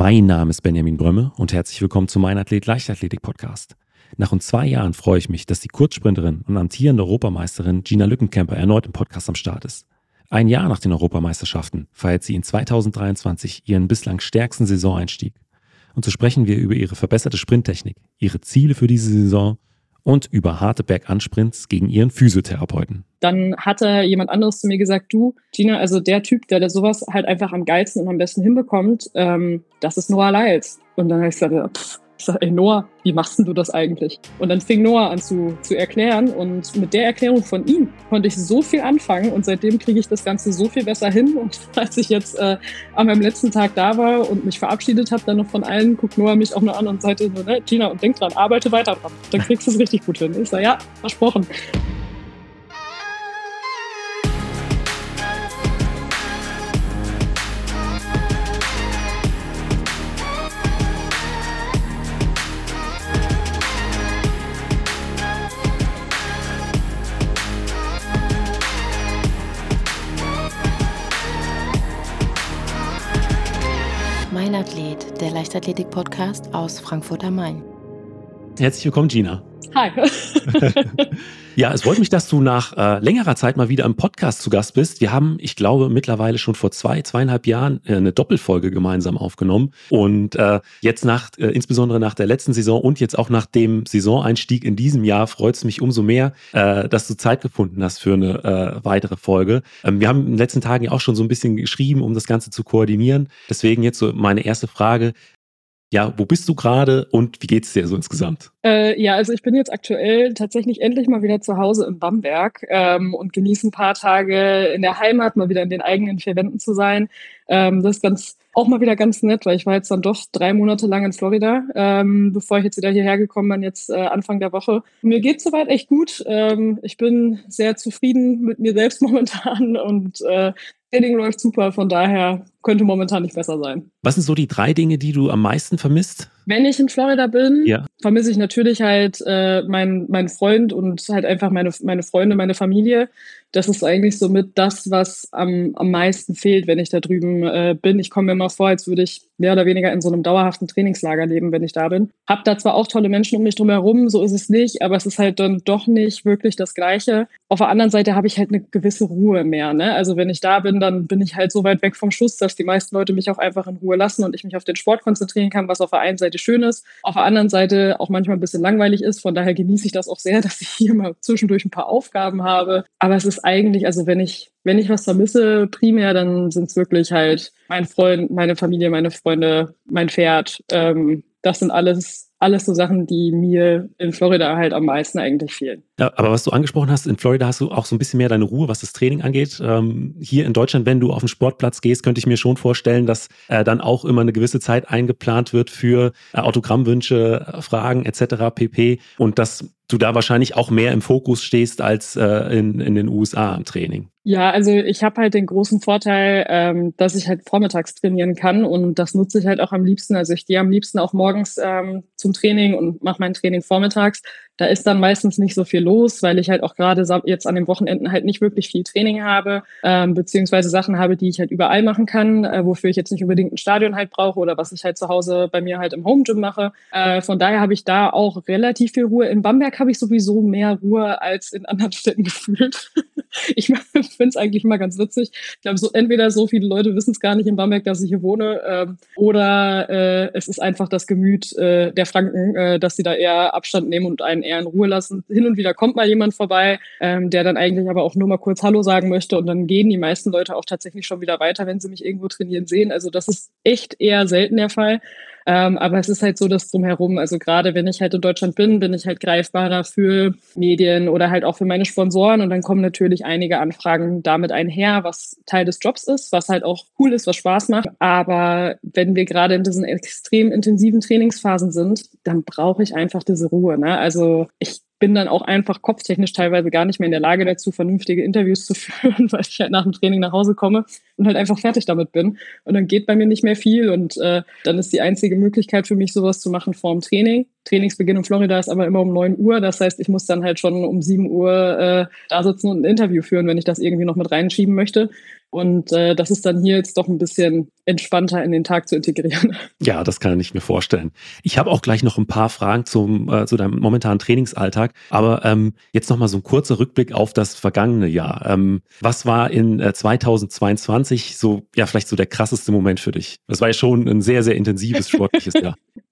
Mein Name ist Benjamin Brömme und herzlich willkommen zu Mein Athlet Leichtathletik Podcast. Nach rund zwei Jahren freue ich mich, dass die Kurzsprinterin und amtierende Europameisterin Gina Lückenkämper erneut im Podcast am Start ist. Ein Jahr nach den Europameisterschaften feiert sie in 2023 ihren bislang stärksten Saisoneinstieg. Und so sprechen wir über ihre verbesserte Sprinttechnik, ihre Ziele für diese Saison und über harte Bergansprints gegen ihren Physiotherapeuten. Dann hatte jemand anderes zu mir gesagt, du, Gina, also der Typ, der, sowas halt einfach am geilsten und am besten hinbekommt, ähm, das ist Noah Lyles. Und dann habe ich gesagt, pff, ich sage, ey Noah, wie machst du das eigentlich? Und dann fing Noah an zu, zu erklären und mit der Erklärung von ihm konnte ich so viel anfangen und seitdem kriege ich das Ganze so viel besser hin. Und als ich jetzt äh, an meinem letzten Tag da war und mich verabschiedet habe, dann noch von allen, guckt Noah mich auch nur an und sagte, ne, Gina, und denk dran, arbeite weiter dran. Dann kriegst du es richtig gut hin. Ich sage, ja, versprochen. Athlet, der Leichtathletik-Podcast aus Frankfurt am Main. Herzlich willkommen, Gina. Hi. ja, es freut mich, dass du nach äh, längerer Zeit mal wieder im Podcast zu Gast bist. Wir haben, ich glaube, mittlerweile schon vor zwei, zweieinhalb Jahren äh, eine Doppelfolge gemeinsam aufgenommen. Und äh, jetzt nach, äh, insbesondere nach der letzten Saison und jetzt auch nach dem Saisoneinstieg in diesem Jahr, freut es mich umso mehr, äh, dass du Zeit gefunden hast für eine äh, weitere Folge. Ähm, wir haben in den letzten Tagen ja auch schon so ein bisschen geschrieben, um das Ganze zu koordinieren. Deswegen jetzt so meine erste Frage. Ja, wo bist du gerade und wie geht's dir so insgesamt? Äh, ja, also ich bin jetzt aktuell tatsächlich endlich mal wieder zu Hause in Bamberg ähm, und genieße ein paar Tage in der Heimat, mal wieder in den eigenen vier Wänden zu sein. Ähm, das ist ganz auch mal wieder ganz nett, weil ich war jetzt dann doch drei Monate lang in Florida, ähm, bevor ich jetzt wieder hierher gekommen bin, jetzt äh, Anfang der Woche. Mir geht soweit echt gut. Ähm, ich bin sehr zufrieden mit mir selbst momentan und äh, Training läuft super, von daher könnte momentan nicht besser sein. Was sind so die drei Dinge, die du am meisten vermisst? Wenn ich in Florida bin, ja. vermisse ich natürlich halt äh, meinen mein Freund und halt einfach meine, meine Freunde, meine Familie. Das ist eigentlich somit das, was am, am meisten fehlt, wenn ich da drüben äh, bin. Ich komme mir immer vor, als würde ich mehr oder weniger in so einem dauerhaften Trainingslager leben, wenn ich da bin. Hab da zwar auch tolle Menschen um mich drum herum, so ist es nicht, aber es ist halt dann doch nicht wirklich das Gleiche. Auf der anderen Seite habe ich halt eine gewisse Ruhe mehr. Ne? Also wenn ich da bin, dann bin ich halt so weit weg vom Schuss, dass die meisten Leute mich auch einfach in Ruhe lassen und ich mich auf den Sport konzentrieren kann, was auf der einen Seite schön ist, auf der anderen Seite auch manchmal ein bisschen langweilig ist. Von daher genieße ich das auch sehr, dass ich hier mal zwischendurch ein paar Aufgaben habe. Aber es ist eigentlich, also wenn ich, wenn ich was vermisse, primär, dann sind es wirklich halt mein Freund, meine Familie, meine Freunde, mein Pferd. Ähm, das sind alles alles so Sachen, die mir in Florida halt am meisten eigentlich fehlen. Ja, aber was du angesprochen hast, in Florida hast du auch so ein bisschen mehr deine Ruhe, was das Training angeht. Ähm, hier in Deutschland, wenn du auf den Sportplatz gehst, könnte ich mir schon vorstellen, dass äh, dann auch immer eine gewisse Zeit eingeplant wird für äh, Autogrammwünsche, äh, Fragen etc. pp. Und dass du da wahrscheinlich auch mehr im Fokus stehst als äh, in, in den USA im Training. Ja, also ich habe halt den großen Vorteil, ähm, dass ich halt vormittags trainieren kann und das nutze ich halt auch am liebsten. Also ich gehe am liebsten auch morgens ähm, zum Training und mache mein Training vormittags. Da ist dann meistens nicht so viel los, weil ich halt auch gerade jetzt an den Wochenenden halt nicht wirklich viel Training habe, ähm, beziehungsweise Sachen habe, die ich halt überall machen kann, äh, wofür ich jetzt nicht unbedingt ein Stadion halt brauche oder was ich halt zu Hause bei mir halt im Home Gym mache. Äh, von daher habe ich da auch relativ viel Ruhe. In Bamberg habe ich sowieso mehr Ruhe als in anderen Städten gefühlt. ich finde es eigentlich immer ganz witzig. Ich glaube, so entweder so viele Leute wissen es gar nicht in Bamberg, dass ich hier wohne, ähm, oder äh, es ist einfach das Gemüt äh, der Franken, äh, dass sie da eher Abstand nehmen und einen eher in Ruhe lassen. Hin und wieder kommt mal jemand vorbei, ähm, der dann eigentlich aber auch nur mal kurz Hallo sagen möchte und dann gehen die meisten Leute auch tatsächlich schon wieder weiter, wenn sie mich irgendwo trainieren sehen. Also das ist echt eher selten der Fall. Ähm, aber es ist halt so, dass drumherum, also gerade wenn ich halt in Deutschland bin, bin ich halt greifbarer für Medien oder halt auch für meine Sponsoren und dann kommen natürlich einige Anfragen damit einher, was Teil des Jobs ist, was halt auch cool ist, was Spaß macht. Aber wenn wir gerade in diesen extrem intensiven Trainingsphasen sind, dann brauche ich einfach diese Ruhe. Ne? Also ich bin dann auch einfach kopftechnisch teilweise gar nicht mehr in der Lage dazu, vernünftige Interviews zu führen, weil ich halt nach dem Training nach Hause komme und halt einfach fertig damit bin. Und dann geht bei mir nicht mehr viel und äh, dann ist die einzige Möglichkeit für mich, sowas zu machen vor dem Training. Trainingsbeginn in Florida ist aber immer um 9 Uhr. Das heißt, ich muss dann halt schon um 7 Uhr äh, da sitzen und ein Interview führen, wenn ich das irgendwie noch mit reinschieben möchte. Und äh, das ist dann hier jetzt doch ein bisschen entspannter in den Tag zu integrieren. Ja, das kann ich mir vorstellen. Ich habe auch gleich noch ein paar Fragen zum, äh, zu deinem momentanen Trainingsalltag. Aber ähm, jetzt nochmal so ein kurzer Rückblick auf das vergangene Jahr. Ähm, was war in äh, 2022 so, ja, vielleicht so der krasseste Moment für dich? Das war ja schon ein sehr, sehr intensives sportliches Jahr.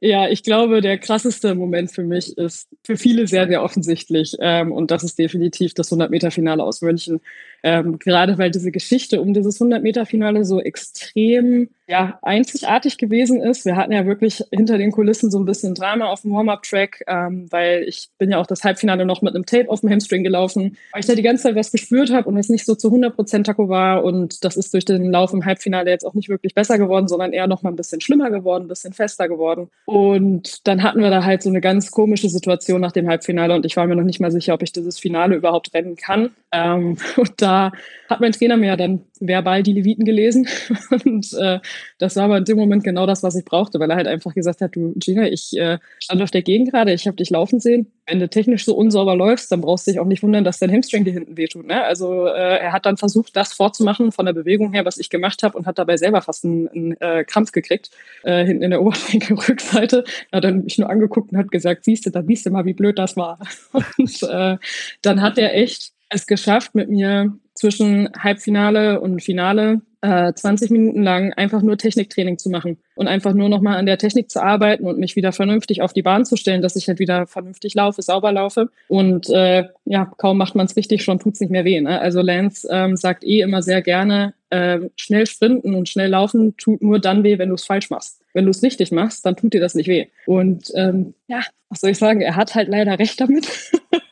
Ja, ich glaube, der krasseste Moment für mich ist für viele sehr, sehr offensichtlich. Ähm, und das ist definitiv das 100-Meter-Finale aus München. Ähm, gerade weil diese Geschichte um dieses 100-Meter-Finale so extrem ja, einzigartig gewesen ist. Wir hatten ja wirklich hinter den Kulissen so ein bisschen Drama auf dem Warm-Up-Track, ähm, weil ich bin ja auch das Halbfinale noch mit einem Tape auf dem Hamstring gelaufen, weil ich da die ganze Zeit was gespürt habe und es nicht so zu 100% Taco war. Und das ist durch den Lauf im Halbfinale jetzt auch nicht wirklich besser geworden, sondern eher noch mal ein bisschen schlimmer geworden, ein bisschen fester geworden. Und dann hatten wir da halt so eine ganz komische Situation nach dem Halbfinale und ich war mir noch nicht mal sicher, ob ich dieses Finale überhaupt rennen kann. Ähm, und da hat mein Trainer mir ja dann verbal die Leviten gelesen. Und äh, das war aber in dem Moment genau das, was ich brauchte, weil er halt einfach gesagt hat, du Gina, ich äh, stand auf der Gegend gerade, ich habe dich laufen sehen. Wenn du technisch so unsauber läufst, dann brauchst du dich auch nicht wundern, dass dein Hamstring dir hinten wehtut. Ne? Also äh, er hat dann versucht, das vorzumachen von der Bewegung her, was ich gemacht habe und hat dabei selber fast einen, einen äh, Krampf gekriegt, äh, hinten in der Oberschenkelrückseite. Hat dann mich nur angeguckt und hat gesagt, siehst du, da siehst du mal, wie blöd das war. Und äh, dann hat er echt es geschafft, mit mir zwischen Halbfinale und Finale äh, 20 Minuten lang einfach nur Techniktraining zu machen und einfach nur nochmal an der Technik zu arbeiten und mich wieder vernünftig auf die Bahn zu stellen, dass ich halt wieder vernünftig laufe, sauber laufe. Und äh, ja, kaum macht man es richtig, schon tut es nicht mehr weh. Ne? Also Lance ähm, sagt eh immer sehr gerne, äh, schnell sprinten und schnell laufen tut nur dann weh, wenn du es falsch machst. Wenn du es richtig machst, dann tut dir das nicht weh. Und ähm, ja, was soll ich sagen, er hat halt leider recht damit.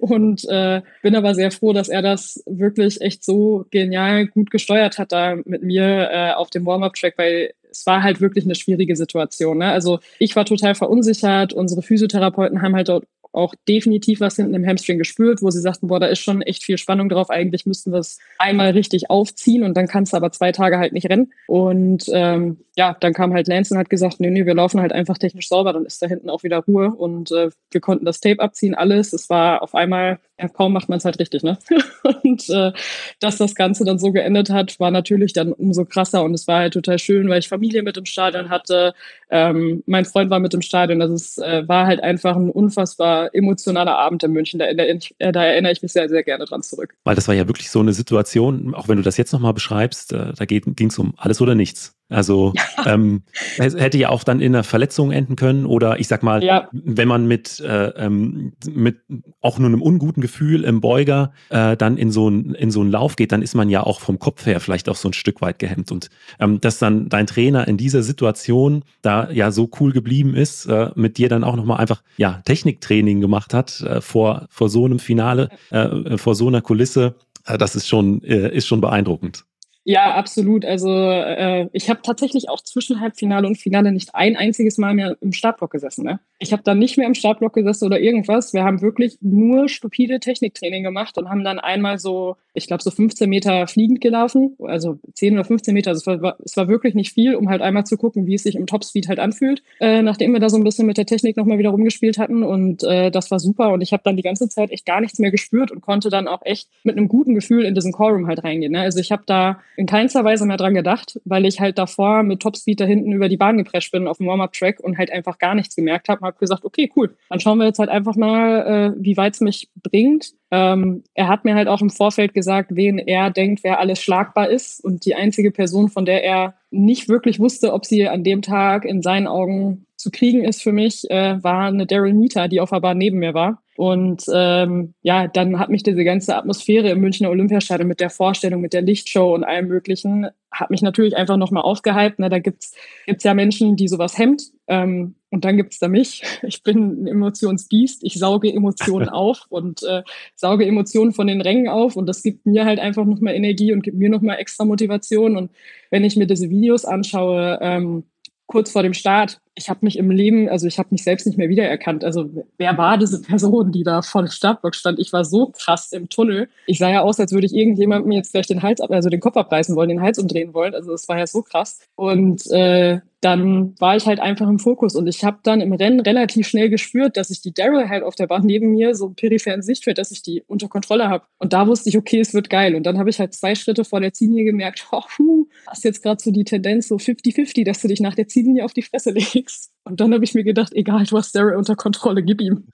und äh, bin aber sehr froh, dass er das wirklich echt so genial gut gesteuert hat da mit mir äh, auf dem Warm-up-Track, weil es war halt wirklich eine schwierige Situation. Ne? Also ich war total verunsichert. Unsere Physiotherapeuten haben halt dort auch definitiv was hinten im Hamstring gespürt, wo sie sagten, boah, da ist schon echt viel Spannung drauf. Eigentlich müssten wir es einmal richtig aufziehen und dann kannst du aber zwei Tage halt nicht rennen. Und ähm, ja, dann kam halt Lance und hat gesagt, nee, nee, wir laufen halt einfach technisch sauber, dann ist da hinten auch wieder Ruhe und äh, wir konnten das Tape abziehen, alles. Es war auf einmal, ja, kaum macht man es halt richtig, ne? und äh, dass das Ganze dann so geendet hat, war natürlich dann umso krasser und es war halt total schön, weil ich Familie mit im Stadion hatte, ähm, mein Freund war mit im Stadion, also es äh, war halt einfach ein unfassbar emotionaler Abend in München. Da, erinnere ich, äh, da erinnere ich mich sehr, sehr gerne dran zurück. Weil das war ja wirklich so eine Situation, auch wenn du das jetzt nochmal beschreibst, äh, da ging es um alles oder nichts. Also ja. ähm, hätte ja auch dann in einer Verletzung enden können oder ich sag mal, ja. wenn man mit, äh, ähm, mit auch nur einem unguten Gefühl im Beuger äh, dann in so, ein, in so einen Lauf geht, dann ist man ja auch vom Kopf her vielleicht auch so ein Stück weit gehemmt. Und ähm, dass dann dein Trainer in dieser Situation da ja so cool geblieben ist, äh, mit dir dann auch nochmal einfach ja Techniktraining gemacht hat äh, vor, vor so einem Finale, äh, vor so einer Kulisse, äh, das ist schon, äh, ist schon beeindruckend. Ja, absolut. Also äh, ich habe tatsächlich auch zwischen Halbfinale und Finale nicht ein einziges Mal mehr im Startblock gesessen. Ne? Ich habe dann nicht mehr im Startblock gesessen oder irgendwas. Wir haben wirklich nur stupide Techniktraining gemacht und haben dann einmal so, ich glaube, so 15 Meter fliegend gelaufen, also 10 oder 15 Meter. Also es war, es war wirklich nicht viel, um halt einmal zu gucken, wie es sich im Topspeed halt anfühlt, äh, nachdem wir da so ein bisschen mit der Technik nochmal wieder rumgespielt hatten. Und äh, das war super. Und ich habe dann die ganze Zeit echt gar nichts mehr gespürt und konnte dann auch echt mit einem guten Gefühl in diesen Callroom halt reingehen. Ne? Also ich habe da in keinster Weise mehr dran gedacht, weil ich halt davor mit Topspeed da hinten über die Bahn geprescht bin auf dem Warm-Up-Track und halt einfach gar nichts gemerkt habe. Habe gesagt, okay, cool, dann schauen wir jetzt halt einfach mal, äh, wie weit es mich bringt. Ähm, er hat mir halt auch im Vorfeld gesagt, wen er denkt, wer alles schlagbar ist. Und die einzige Person, von der er nicht wirklich wusste, ob sie an dem Tag in seinen Augen zu kriegen ist für mich, äh, war eine Daryl Nita, die auf der Bahn neben mir war. Und ähm, ja, dann hat mich diese ganze Atmosphäre im Münchner Olympiastadion mit der Vorstellung, mit der Lichtshow und allem Möglichen, hat mich natürlich einfach nochmal aufgehypt. Ne? Da gibt's gibt's ja Menschen, die sowas hemmt. Ähm, und dann gibt's da mich. Ich bin ein Emotionsbiest. Ich sauge Emotionen auf und äh, sauge Emotionen von den Rängen auf. Und das gibt mir halt einfach nochmal Energie und gibt mir nochmal extra Motivation. Und wenn ich mir diese Videos anschaue, ähm, kurz vor dem Start, ich habe mich im Leben, also ich habe mich selbst nicht mehr wiedererkannt. Also wer war diese Person, die da vor dem Startblock stand? Ich war so krass im Tunnel. Ich sah ja aus, als würde ich irgendjemandem jetzt gleich den Hals, ab, also den Kopf abreißen wollen, den Hals umdrehen wollen. Also das war ja so krass. Und äh, dann war ich halt einfach im Fokus und ich habe dann im Rennen relativ schnell gespürt, dass ich die Daryl halt auf der Bahn neben mir so peripheren Sichtfeld, dass ich die unter Kontrolle habe. Und da wusste ich, okay, es wird geil. Und dann habe ich halt zwei Schritte vor der Ziellinie gemerkt, oh, hast jetzt gerade so die Tendenz so 50-50, dass du dich nach der Ziellinie auf die Fresse legst. Und dann habe ich mir gedacht, egal, du hast Daryl unter Kontrolle, gib ihm.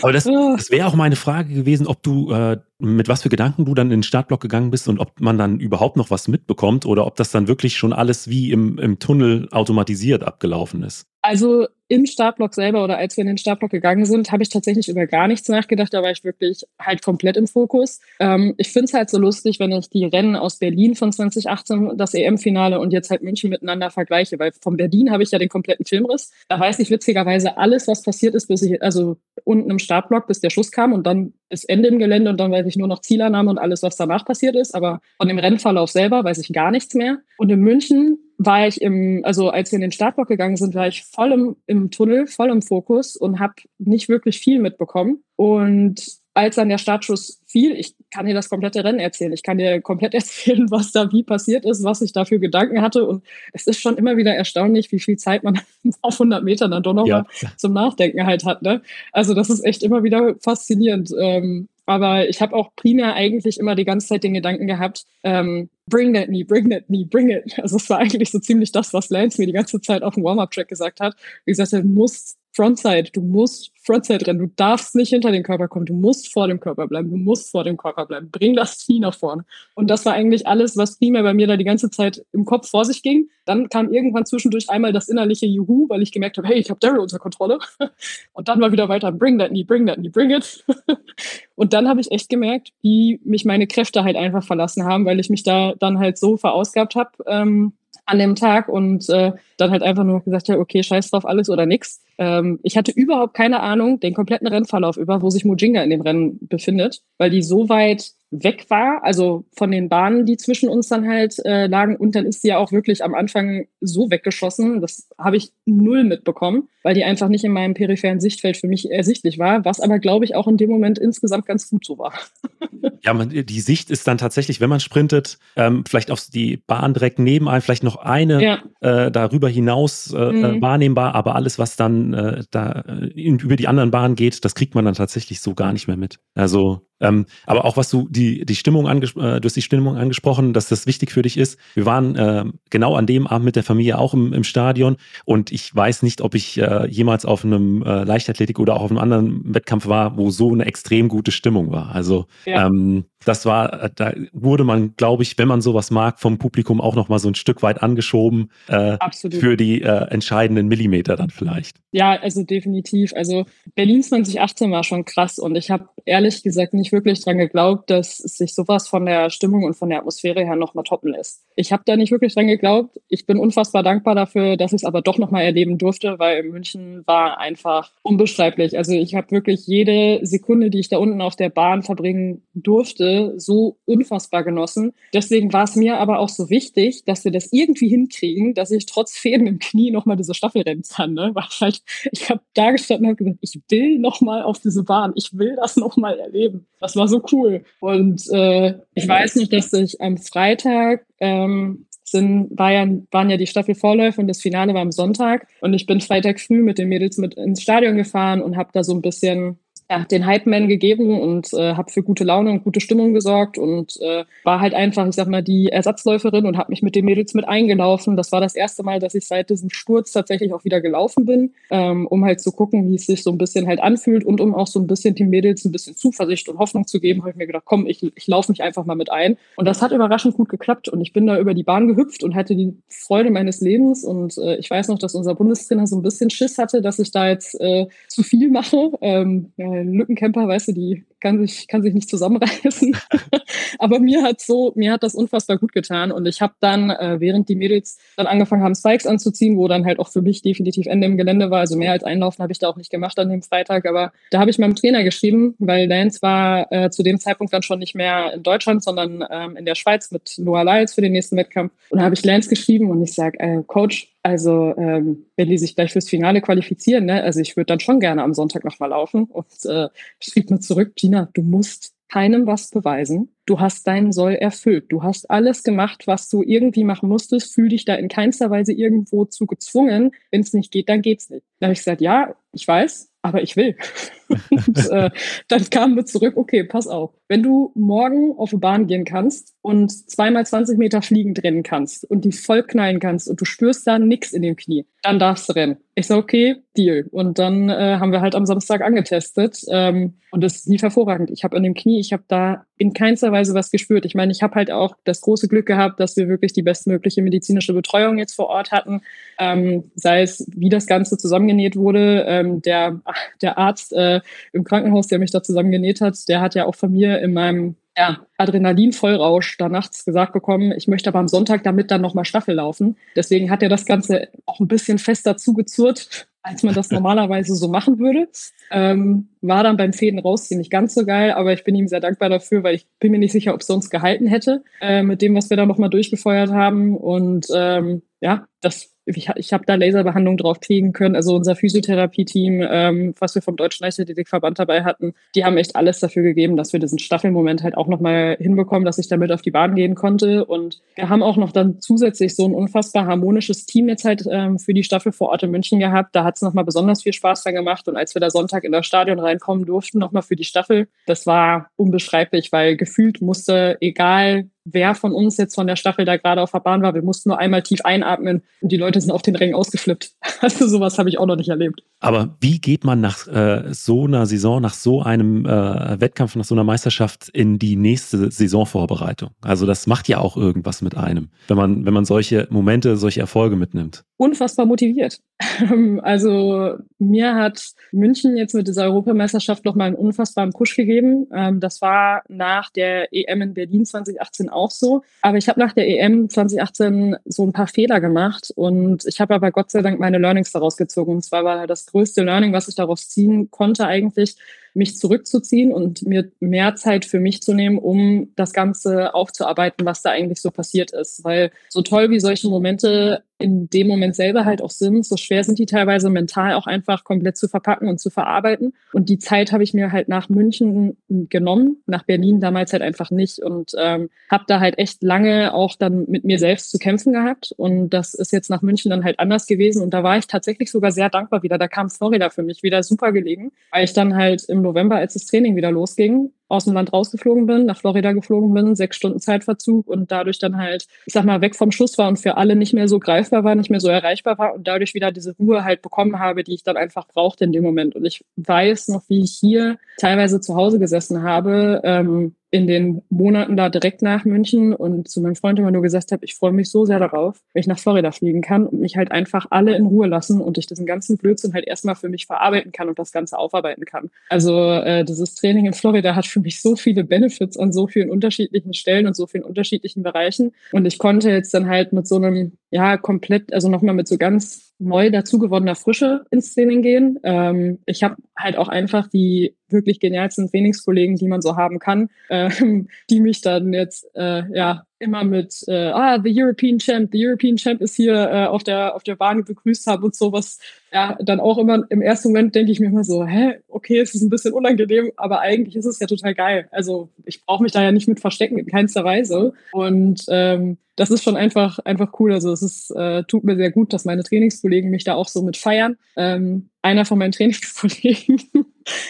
Aber das, ah. das wäre auch meine Frage gewesen, ob du, äh, mit was für Gedanken du dann in den Startblock gegangen bist und ob man dann überhaupt noch was mitbekommt oder ob das dann wirklich schon alles wie im, im Tunnel automatisiert abgelaufen ist. Also im Startblock selber oder als wir in den Startblock gegangen sind, habe ich tatsächlich über gar nichts nachgedacht. Da war ich wirklich halt komplett im Fokus. Ähm, ich finde es halt so lustig, wenn ich die Rennen aus Berlin von 2018, das EM-Finale und jetzt halt München miteinander vergleiche, weil von Berlin habe ich ja den kompletten Filmriss. Da weiß ich witzigerweise alles, was passiert ist, bis ich, also unten im Startblock, bis der Schuss kam und dann ist Ende im Gelände und dann weiß ich nur noch Zielannahme und alles, was danach passiert ist. Aber von dem Rennverlauf selber weiß ich gar nichts mehr. Und in München war ich im, also als wir in den Startblock gegangen sind, war ich voll im, im Tunnel, voll im Fokus und habe nicht wirklich viel mitbekommen. Und als dann der Startschuss fiel, ich kann dir das komplette Rennen erzählen. Ich kann dir komplett erzählen, was da wie passiert ist, was ich da für Gedanken hatte. Und es ist schon immer wieder erstaunlich, wie viel Zeit man auf 100 Metern dann doch noch ja. zum Nachdenken halt hat. Ne? Also das ist echt immer wieder faszinierend. Ähm, aber ich habe auch primär eigentlich immer die ganze Zeit den Gedanken gehabt, ähm, bring that knee, bring that knee, bring it. Also es war eigentlich so ziemlich das, was Lance mir die ganze Zeit auf dem Warm-Up-Track gesagt hat. Wie gesagt, er muss Frontside, du musst Frontside rennen, du darfst nicht hinter den Körper kommen, du musst vor dem Körper bleiben, du musst vor dem Körper bleiben, bring das Knie nach vorne. Und das war eigentlich alles, was primär bei mir da die ganze Zeit im Kopf vor sich ging. Dann kam irgendwann zwischendurch einmal das innerliche Juhu, weil ich gemerkt habe, hey, ich habe Daryl unter Kontrolle. Und dann war wieder weiter, bring that knee, bring that knee, bring it. Und dann habe ich echt gemerkt, wie mich meine Kräfte halt einfach verlassen haben, weil ich mich da dann halt so verausgabt habe. Ähm, an dem Tag und äh, dann halt einfach nur gesagt, ja, okay, scheiß drauf, alles oder nix. Ähm, ich hatte überhaupt keine Ahnung, den kompletten Rennverlauf über, wo sich Mujinga in dem Rennen befindet, weil die so weit weg war, also von den Bahnen, die zwischen uns dann halt äh, lagen. Und dann ist sie ja auch wirklich am Anfang so weggeschossen. Das habe ich null mitbekommen, weil die einfach nicht in meinem peripheren Sichtfeld für mich ersichtlich war, was aber, glaube ich, auch in dem Moment insgesamt ganz gut so war. ja, man, die Sicht ist dann tatsächlich, wenn man sprintet, ähm, vielleicht auf die Bahn direkt neben einem, vielleicht noch eine ja. äh, darüber hinaus äh, mhm. Äh, wahrnehmbar, aber alles, was dann äh, da äh, in, über die anderen Bahnen geht, das kriegt man dann tatsächlich so gar nicht mehr mit. Also ähm, aber auch was du die die Stimmung äh, du hast die Stimmung angesprochen, dass das wichtig für dich ist. Wir waren äh, genau an dem Abend mit der Familie auch im, im Stadion und ich weiß nicht, ob ich äh, jemals auf einem äh, Leichtathletik oder auch auf einem anderen Wettkampf war, wo so eine extrem gute Stimmung war. Also ja. ähm, das war, äh, da wurde man, glaube ich, wenn man sowas mag, vom Publikum auch noch mal so ein Stück weit angeschoben äh, für die äh, entscheidenden Millimeter dann vielleicht. Ja, also definitiv. Also Berlin 2018 war schon krass und ich habe ehrlich gesagt nicht wirklich dran geglaubt, dass sich sowas von der Stimmung und von der Atmosphäre her noch mal toppen lässt. Ich habe da nicht wirklich dran geglaubt. Ich bin unfassbar dankbar dafür, dass ich es aber doch noch mal erleben durfte, weil München war einfach unbeschreiblich. Also ich habe wirklich jede Sekunde, die ich da unten auf der Bahn verbringen durfte, so unfassbar genossen. Deswegen war es mir aber auch so wichtig, dass wir das irgendwie hinkriegen, dass ich trotz Fäden im Knie nochmal diese Staffel rennen kann. Ne? Weil ich halt, ich habe da gestanden und gesagt, ich will nochmal auf diese Bahn, ich will das nochmal erleben. Das war so cool. Und äh, ich weiß nicht, dass ich am Freitag ähm, sind, war ja, waren ja die Staffelvorläufe und das Finale war am Sonntag. Und ich bin Freitag früh mit den Mädels mit ins Stadion gefahren und habe da so ein bisschen ja, den Hype-Man gegeben und äh, habe für gute Laune und gute Stimmung gesorgt und äh, war halt einfach, ich sag mal, die Ersatzläuferin und habe mich mit den Mädels mit eingelaufen. Das war das erste Mal, dass ich seit diesem Sturz tatsächlich auch wieder gelaufen bin, ähm, um halt zu gucken, wie es sich so ein bisschen halt anfühlt und um auch so ein bisschen den Mädels ein bisschen Zuversicht und Hoffnung zu geben, habe ich mir gedacht, komm, ich, ich laufe mich einfach mal mit ein. Und das hat überraschend gut geklappt und ich bin da über die Bahn gehüpft und hatte die Freude meines Lebens und äh, ich weiß noch, dass unser Bundestrainer so ein bisschen Schiss hatte, dass ich da jetzt äh, zu viel mache. Ähm, ja, Lückencamper, weißt du, die kann sich, kann sich nicht zusammenreißen. Aber mir hat so, mir hat das unfassbar gut getan. Und ich habe dann, äh, während die Mädels dann angefangen haben, Spikes anzuziehen, wo dann halt auch für mich definitiv Ende im Gelände war, also mehr als einlaufen habe ich da auch nicht gemacht an dem Freitag. Aber da habe ich meinem Trainer geschrieben, weil Lance war äh, zu dem Zeitpunkt dann schon nicht mehr in Deutschland, sondern ähm, in der Schweiz mit Noah Lyles für den nächsten Wettkampf. Und da habe ich Lance geschrieben und ich sage, äh, Coach, also ähm, wenn die sich gleich fürs Finale qualifizieren, ne, also ich würde dann schon gerne am Sonntag nochmal laufen. Und äh, schrieb mir zurück, Gina, du musst keinem was beweisen. Du hast deinen Soll erfüllt. Du hast alles gemacht, was du irgendwie machen musstest. Fühl dich da in keinster Weise irgendwo zu gezwungen. Wenn es nicht geht, dann geht's nicht. Dann habe ich gesagt, ja, ich weiß, aber ich will. und, äh, dann kamen wir zurück, okay, pass auf. Wenn du morgen auf die Bahn gehen kannst und zweimal 20 Meter fliegen trennen kannst und die voll knallen kannst und du spürst da nix in dem Knie, dann darfst du rennen. Ich so, okay, Deal. Und dann äh, haben wir halt am Samstag angetestet ähm, und das lief hervorragend. Ich habe an dem Knie, ich habe da in keinster Weise was gespürt. Ich meine, ich habe halt auch das große Glück gehabt, dass wir wirklich die bestmögliche medizinische Betreuung jetzt vor Ort hatten. Ähm, sei es, wie das Ganze zusammengenäht wurde. Ähm, der, der Arzt äh, im Krankenhaus, der mich da zusammengenäht hat, der hat ja auch von mir in meinem ja, Adrenalin-Vollrausch da nachts gesagt bekommen, ich möchte aber am Sonntag damit dann nochmal Staffel laufen. Deswegen hat er das Ganze auch ein bisschen fester zugezurrt, als man das normalerweise so machen würde. Ähm, war dann beim Fäden rausziehen nicht ganz so geil, aber ich bin ihm sehr dankbar dafür, weil ich bin mir nicht sicher, ob es sonst gehalten hätte äh, mit dem, was wir da nochmal durchgefeuert haben. Und ähm, ja, das ich, ich habe da Laserbehandlung drauf kriegen können. Also unser Physiotherapie-Team, ähm, was wir vom Deutschen Leichtathletikverband dabei hatten, die haben echt alles dafür gegeben, dass wir diesen Staffelmoment halt auch nochmal hinbekommen, dass ich damit auf die Bahn gehen konnte. Und wir haben auch noch dann zusätzlich so ein unfassbar harmonisches Team jetzt halt ähm, für die Staffel vor Ort in München gehabt. Da hat es nochmal besonders viel Spaß dann gemacht. Und als wir da Sonntag in das Stadion reinkommen durften, nochmal für die Staffel, das war unbeschreiblich, weil gefühlt musste, egal wer von uns jetzt von der Staffel da gerade auf der Bahn war. Wir mussten nur einmal tief einatmen und die Leute sind auf den Rängen ausgeflippt. Also sowas habe ich auch noch nicht erlebt. Aber wie geht man nach äh, so einer Saison, nach so einem äh, Wettkampf, nach so einer Meisterschaft in die nächste Saisonvorbereitung? Also das macht ja auch irgendwas mit einem, wenn man, wenn man solche Momente, solche Erfolge mitnimmt. Unfassbar motiviert. also mir hat München jetzt mit dieser Europameisterschaft nochmal einen unfassbaren Push gegeben. Ähm, das war nach der EM in Berlin 2018 auch so. Aber ich habe nach der EM 2018 so ein paar Fehler gemacht und ich habe aber Gott sei Dank meine Learnings daraus gezogen. Und zwar war das größte Learning, was ich daraus ziehen konnte eigentlich, mich zurückzuziehen und mir mehr Zeit für mich zu nehmen, um das Ganze aufzuarbeiten, was da eigentlich so passiert ist. Weil so toll wie solche Momente in dem Moment selber halt auch sind, so schwer sind die teilweise mental auch einfach komplett zu verpacken und zu verarbeiten. Und die Zeit habe ich mir halt nach München genommen, nach Berlin damals halt einfach nicht und ähm, habe da halt echt lange auch dann mit mir selbst zu kämpfen gehabt. Und das ist jetzt nach München dann halt anders gewesen. Und da war ich tatsächlich sogar sehr dankbar wieder. Da kam Florida für mich wieder super gelegen, weil ich dann halt im November, als das Training wieder losging, aus dem Land rausgeflogen bin, nach Florida geflogen bin, sechs Stunden Zeitverzug und dadurch dann halt, ich sag mal, weg vom Schuss war und für alle nicht mehr so greifbar war, nicht mehr so erreichbar war und dadurch wieder diese Ruhe halt bekommen habe, die ich dann einfach brauchte in dem Moment. Und ich weiß noch, wie ich hier teilweise zu Hause gesessen habe, ähm, in den Monaten da direkt nach München und zu meinem Freund immer nur gesagt habe, ich freue mich so sehr darauf, wenn ich nach Florida fliegen kann und mich halt einfach alle in Ruhe lassen und ich diesen ganzen Blödsinn halt erstmal für mich verarbeiten kann und das Ganze aufarbeiten kann. Also äh, dieses Training in Florida hat für mich so viele Benefits an so vielen unterschiedlichen Stellen und so vielen unterschiedlichen Bereichen und ich konnte jetzt dann halt mit so einem, ja, komplett, also nochmal mit so ganz neu dazugewonnener Frische ins Training gehen. Ähm, ich habe halt auch einfach die wirklich genialsten Trainingskollegen, die man so haben kann, ähm, die mich dann jetzt äh, ja immer mit äh, ah the European Champ, the European Champ ist hier äh, auf der auf der Bahn begrüßt haben und sowas. Ja, dann auch immer im ersten Moment denke ich mir immer so, hä, okay, es ist ein bisschen unangenehm, aber eigentlich ist es ja total geil. Also ich brauche mich da ja nicht mit verstecken in keinster Weise und ähm, das ist schon einfach einfach cool. Also es ist äh, tut mir sehr gut, dass meine Trainingskollegen mich da auch so mit feiern. Ähm, einer von meinen Trainingskollegen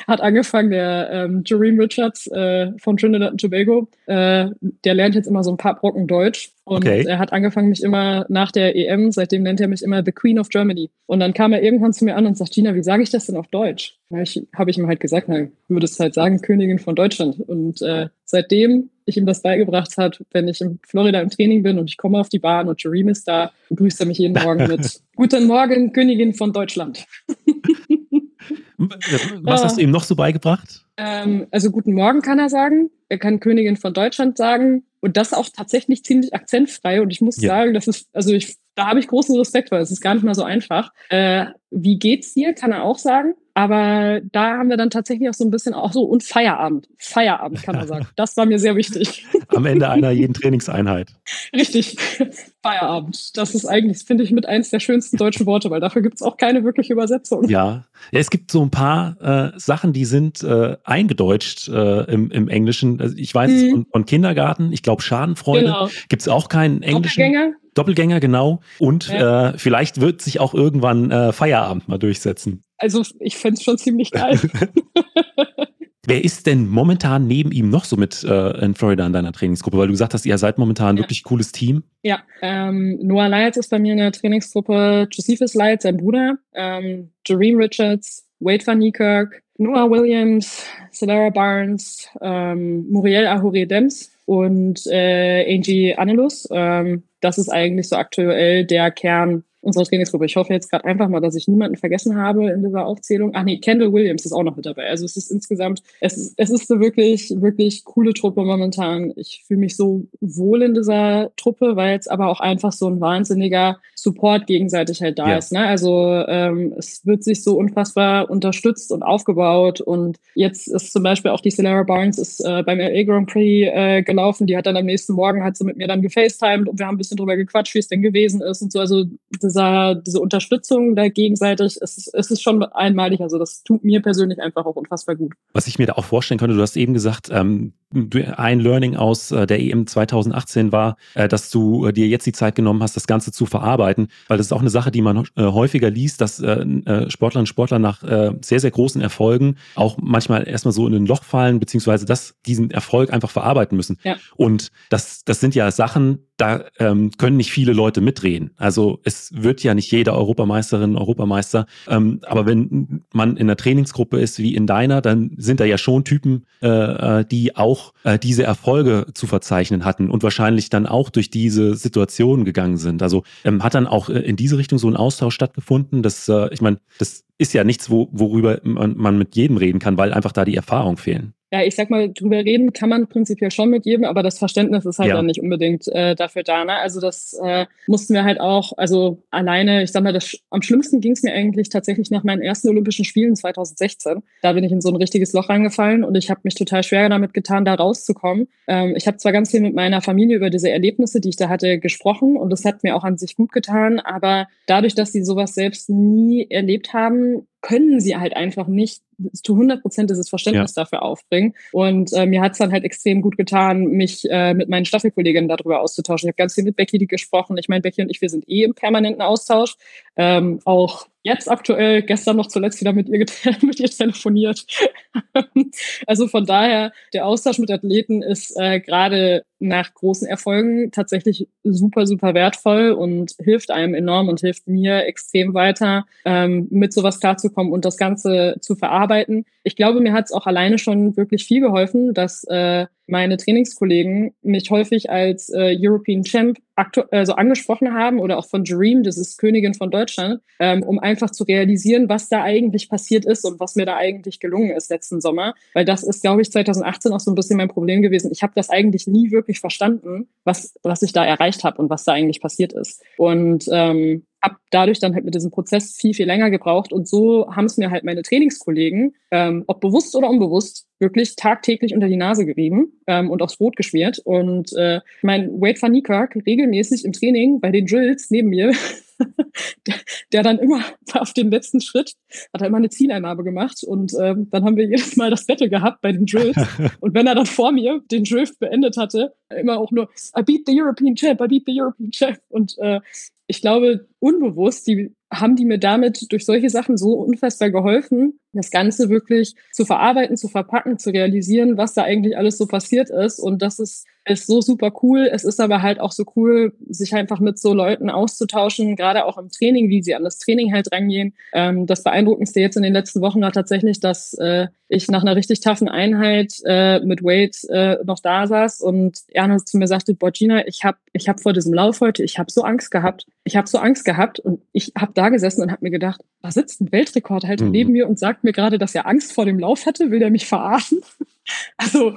hat angefangen, der ähm, Jereme Richards äh, von Trinidad und Tobago, äh, der lernt jetzt immer so ein paar Brocken Deutsch und okay. er hat angefangen, mich immer nach der EM, seitdem nennt er mich immer The Queen of Germany. Und dann kam er irgendwann zu mir an und sagt, Gina, wie sage ich das denn auf Deutsch? Ich habe ich ihm halt gesagt, na, würdest halt sagen, Königin von Deutschland. Und äh, seitdem ich ihm das beigebracht hat, wenn ich in Florida im Training bin und ich komme auf die Bahn und Jereme ist da, begrüßt er mich jeden Morgen mit Guten Morgen, Königin von Deutschland. Was hast du ihm noch so beigebracht? Ähm, also guten Morgen kann er sagen. Er kann Königin von Deutschland sagen. Und das auch tatsächlich ziemlich akzentfrei. Und ich muss ja. sagen, das ist, also ich da habe ich großen Respekt vor. Es ist gar nicht mal so einfach. Äh, wie geht's dir? Kann er auch sagen. Aber da haben wir dann tatsächlich auch so ein bisschen auch so und Feierabend. Feierabend kann man sagen. Das war mir sehr wichtig. Am Ende einer jeden Trainingseinheit. Richtig. Feierabend. Das ist eigentlich, finde ich, mit eins der schönsten deutschen Worte, weil dafür gibt es auch keine wirkliche Übersetzung. Ja. ja, es gibt so ein paar äh, Sachen, die sind äh, eingedeutscht äh, im, im Englischen. Also ich weiß mhm. von, von, Kindergarten, ich glaube Schadenfreude. Genau. Gibt es auch keinen englischen. Doppelgänger? Doppelgänger, genau. Und ja. äh, vielleicht wird sich auch irgendwann äh, Feierabend mal durchsetzen. Also ich fände es schon ziemlich geil. Wer ist denn momentan neben ihm noch so mit äh, in Florida in deiner Trainingsgruppe? Weil du gesagt hast, ihr seid momentan ja. wirklich cooles Team. Ja, ähm, Noah Lyles ist bei mir in der Trainingsgruppe, Josephus Lyles, sein Bruder, ähm, Jareem Richards, Wade Van Niekerk, Noah Williams, Celera Barnes, ähm, Muriel Ahore-Dems und äh, Angie Anelus. Ähm, das ist eigentlich so aktuell der Kern unserer Trainingsgruppe. Ich hoffe jetzt gerade einfach mal, dass ich niemanden vergessen habe in dieser Aufzählung. Ach nee, Kendall Williams ist auch noch mit dabei. Also es ist insgesamt, es ist, es ist eine wirklich, wirklich coole Truppe momentan. Ich fühle mich so wohl in dieser Truppe, weil jetzt aber auch einfach so ein wahnsinniger Support gegenseitig halt da ja. ist. Ne? Also ähm, es wird sich so unfassbar unterstützt und aufgebaut. Und jetzt ist zum Beispiel auch die Celera Barnes ist äh, beim LA Grand Prix äh, gelaufen. Die hat dann am nächsten Morgen hat sie mit mir dann gefacetimed und wir haben ein bisschen drüber gequatscht, wie es denn gewesen ist und so. Also dieser, diese Unterstützung da gegenseitig, es, ist, es ist schon einmalig. Also das tut mir persönlich einfach auch unfassbar gut. Was ich mir da auch vorstellen könnte, du hast eben gesagt, ähm, ein Learning aus äh, der EM 2018 war, äh, dass du äh, dir jetzt die Zeit genommen hast, das Ganze zu verarbeiten, weil das ist auch eine Sache, die man häufiger liest, dass Sportlerinnen und Sportler nach sehr, sehr großen Erfolgen auch manchmal erstmal so in ein Loch fallen, beziehungsweise dass diesen Erfolg einfach verarbeiten müssen. Ja. Und das, das sind ja Sachen, da ähm, können nicht viele Leute mitreden. Also es wird ja nicht jeder Europameisterin, Europameister. Ähm, aber wenn man in einer Trainingsgruppe ist wie in deiner, dann sind da ja schon Typen, äh, die auch äh, diese Erfolge zu verzeichnen hatten und wahrscheinlich dann auch durch diese Situation gegangen sind. Also ähm, hat dann auch äh, in diese Richtung so ein Austausch stattgefunden. Das, äh, ich meine, das ist ja nichts, wo, worüber man, man mit jedem reden kann, weil einfach da die Erfahrung fehlen ja, ich sag mal, drüber reden kann man prinzipiell schon mit jedem, aber das Verständnis ist halt ja. dann nicht unbedingt äh, dafür da. Ne? Also das äh, mussten wir halt auch, also alleine, ich sag mal, das, am schlimmsten ging es mir eigentlich tatsächlich nach meinen ersten Olympischen Spielen 2016. Da bin ich in so ein richtiges Loch reingefallen und ich habe mich total schwer damit getan, da rauszukommen. Ähm, ich habe zwar ganz viel mit meiner Familie über diese Erlebnisse, die ich da hatte, gesprochen und das hat mir auch an sich gut getan, aber dadurch, dass sie sowas selbst nie erlebt haben, können sie halt einfach nicht zu 100 Prozent dieses Verständnis ja. dafür aufbringen. Und äh, mir hat es dann halt extrem gut getan, mich äh, mit meinen Staffelkolleginnen darüber auszutauschen. Ich habe ganz viel mit Becky gesprochen. Ich meine, Becky und ich, wir sind eh im permanenten Austausch. Ähm, auch jetzt aktuell, gestern noch zuletzt wieder mit ihr, mit ihr telefoniert. also von daher, der Austausch mit Athleten ist äh, gerade nach großen Erfolgen tatsächlich super, super wertvoll und hilft einem enorm und hilft mir extrem weiter, ähm, mit sowas klarzukommen und das Ganze zu verarbeiten. Ich glaube, mir hat es auch alleine schon wirklich viel geholfen, dass äh, meine Trainingskollegen mich häufig als äh, European Champ also angesprochen haben oder auch von Jareem, das ist Königin von Deutschland, ähm, um einfach zu realisieren, was da eigentlich passiert ist und was mir da eigentlich gelungen ist letzten Sommer. Weil das ist, glaube ich, 2018 auch so ein bisschen mein Problem gewesen. Ich habe das eigentlich nie wirklich verstanden, was, was ich da erreicht habe und was da eigentlich passiert ist. Und ähm, habe dadurch dann halt mit diesem Prozess viel, viel länger gebraucht. Und so haben es mir halt meine Trainingskollegen, ähm, ob bewusst oder unbewusst, wirklich tagtäglich unter die Nase gerieben ähm, und aufs Brot geschmiert. Und äh, mein Wade van Niekerk regelmäßig im Training bei den Drills neben mir, der, der, dann immer auf den letzten Schritt hat er immer eine Zieleinnahme gemacht und ähm, dann haben wir jedes Mal das Battle gehabt bei den Drills. und wenn er dann vor mir den Drill beendet hatte, immer auch nur I beat the European Champ, I beat the European Champ. Und äh, ich glaube, unbewusst, die haben die mir damit durch solche Sachen so unfassbar geholfen, das Ganze wirklich zu verarbeiten, zu verpacken, zu realisieren, was da eigentlich alles so passiert ist. Und das ist, ist so super cool. Es ist aber halt auch so cool, sich einfach mit so Leuten auszutauschen, gerade auch im Training, wie sie an das Training halt rangehen. Ähm, das Beeindruckendste jetzt in den letzten Wochen war tatsächlich, dass äh, ich nach einer richtig taffen Einheit äh, mit Wade äh, noch da saß und Ernest zu mir sagte, boah Gina, ich habe ich hab vor diesem Lauf heute, ich habe so Angst gehabt. Ich habe so Angst gehabt und ich habe da gesessen und habe mir gedacht, da sitzt ein Weltrekordhalter mhm. neben mir und sagt mir gerade, dass er Angst vor dem Lauf hatte, will er mich verarschen? Also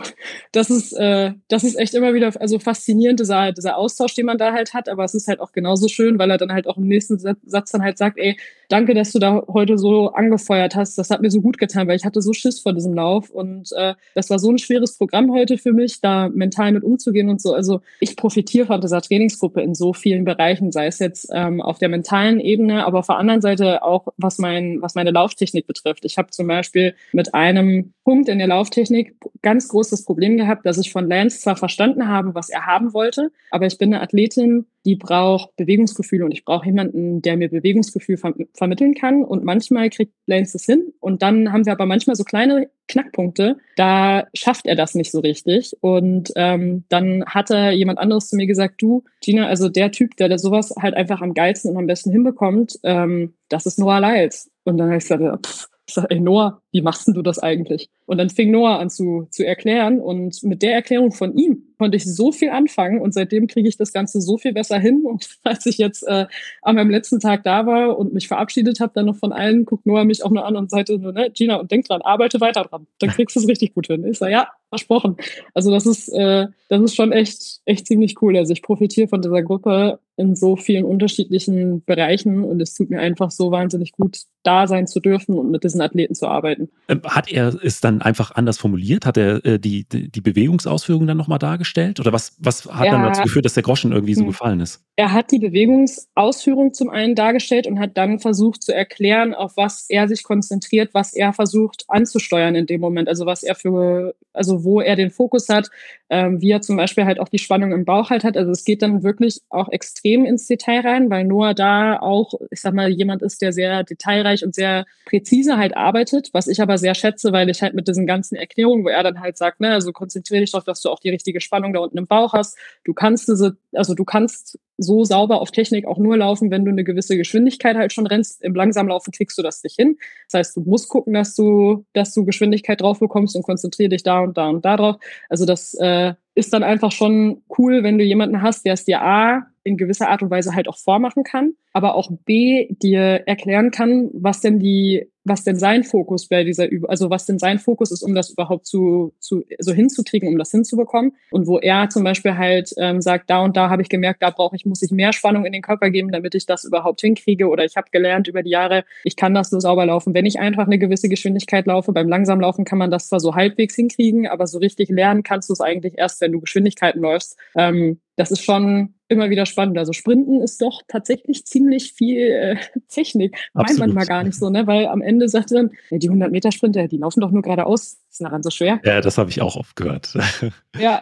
das ist, äh, das ist echt immer wieder also faszinierend, dieser, dieser Austausch, den man da halt hat. Aber es ist halt auch genauso schön, weil er dann halt auch im nächsten Satz dann halt sagt, ey, danke, dass du da heute so angefeuert hast. Das hat mir so gut getan, weil ich hatte so Schiss vor diesem Lauf. Und äh, das war so ein schweres Programm heute für mich, da mental mit umzugehen und so. Also ich profitiere von dieser Trainingsgruppe in so vielen Bereichen, sei es jetzt ähm, auf der mentalen Ebene, aber auf der anderen Seite auch, was, mein, was meine Lauftechnik betrifft. Ich habe zum Beispiel mit einem Punkt in der Lauftechnik ganz großes Problem gehabt, dass ich von Lance zwar verstanden habe, was er haben wollte, aber ich bin eine Athletin, die braucht Bewegungsgefühl und ich brauche jemanden, der mir Bewegungsgefühl ver vermitteln kann. Und manchmal kriegt Lance das hin. Und dann haben wir aber manchmal so kleine Knackpunkte, da schafft er das nicht so richtig. Und ähm, dann hatte jemand anderes zu mir gesagt, du, Gina, also der Typ, der, der sowas halt einfach am geilsten und am besten hinbekommt, ähm, das ist Noah Lyles. Und dann habe ich gesagt, pff, ich sag, ey Noah, wie machst denn du das eigentlich? Und dann fing Noah an zu, zu erklären und mit der Erklärung von ihm konnte ich so viel anfangen und seitdem kriege ich das Ganze so viel besser hin. Und als ich jetzt äh, an meinem letzten Tag da war und mich verabschiedet habe, dann noch von allen, guckt Noah mich auch nur an und sagte, ne, Gina, und denk dran, arbeite weiter dran. Dann kriegst du es richtig gut hin. Ich sage, ja, versprochen. Also das ist, äh, das ist schon echt, echt ziemlich cool. Also ich profitiere von dieser Gruppe in so vielen unterschiedlichen Bereichen und es tut mir einfach so wahnsinnig gut, da sein zu dürfen und mit diesen Athleten zu arbeiten. Ähm, hat er es dann einfach anders formuliert? Hat er äh, die, die, die Bewegungsausführung dann nochmal dargestellt? Oder was, was hat er dann dazu geführt, dass der Groschen irgendwie so hm. gefallen ist? Er hat die Bewegungsausführung zum einen dargestellt und hat dann versucht zu erklären, auf was er sich konzentriert, was er versucht anzusteuern in dem Moment. Also was er für, also wo er den Fokus hat, ähm, wie er zum Beispiel halt auch die Spannung im Bauch halt hat. Also es geht dann wirklich auch extrem ins Detail rein, weil Noah da auch, ich sag mal, jemand ist, der sehr detailreich und sehr präzise halt arbeitet, was ich aber sehr schätze, weil ich halt mit diesen ganzen Erklärungen, wo er dann halt sagt, ne, also konzentriere dich darauf, dass du auch die richtige Spannung da unten im Bauch hast. Du kannst diese, also du kannst so sauber auf Technik auch nur laufen, wenn du eine gewisse Geschwindigkeit halt schon rennst. Im Langsamlaufen kriegst du das nicht hin. Das heißt, du musst gucken, dass du, dass du Geschwindigkeit drauf bekommst und konzentriere dich da und da und da drauf. Also das äh, ist dann einfach schon cool, wenn du jemanden hast, der es dir A in gewisser Art und Weise halt auch vormachen kann, aber auch B dir erklären kann, was denn die was denn sein Fokus bei dieser Übung, also was denn sein Fokus ist, um das überhaupt zu, zu so hinzukriegen, um das hinzubekommen. Und wo er zum Beispiel halt ähm, sagt, da und da habe ich gemerkt, da brauche ich, muss ich mehr Spannung in den Körper geben, damit ich das überhaupt hinkriege. Oder ich habe gelernt über die Jahre, ich kann das so sauber laufen, wenn ich einfach eine gewisse Geschwindigkeit laufe. Beim Langsamlaufen kann man das zwar so halbwegs hinkriegen, aber so richtig lernen kannst du es eigentlich erst, wenn du Geschwindigkeiten läufst. Ähm, das ist schon immer wieder spannend. Also Sprinten ist doch tatsächlich ziemlich viel äh, Technik. Meint man mal gar nicht so, ne? Weil am Ende sagt dann, ja, die 100 Meter Sprinter, die laufen doch nur geradeaus. Ist daran so schwer. Ja, das habe ich auch oft gehört. Ja.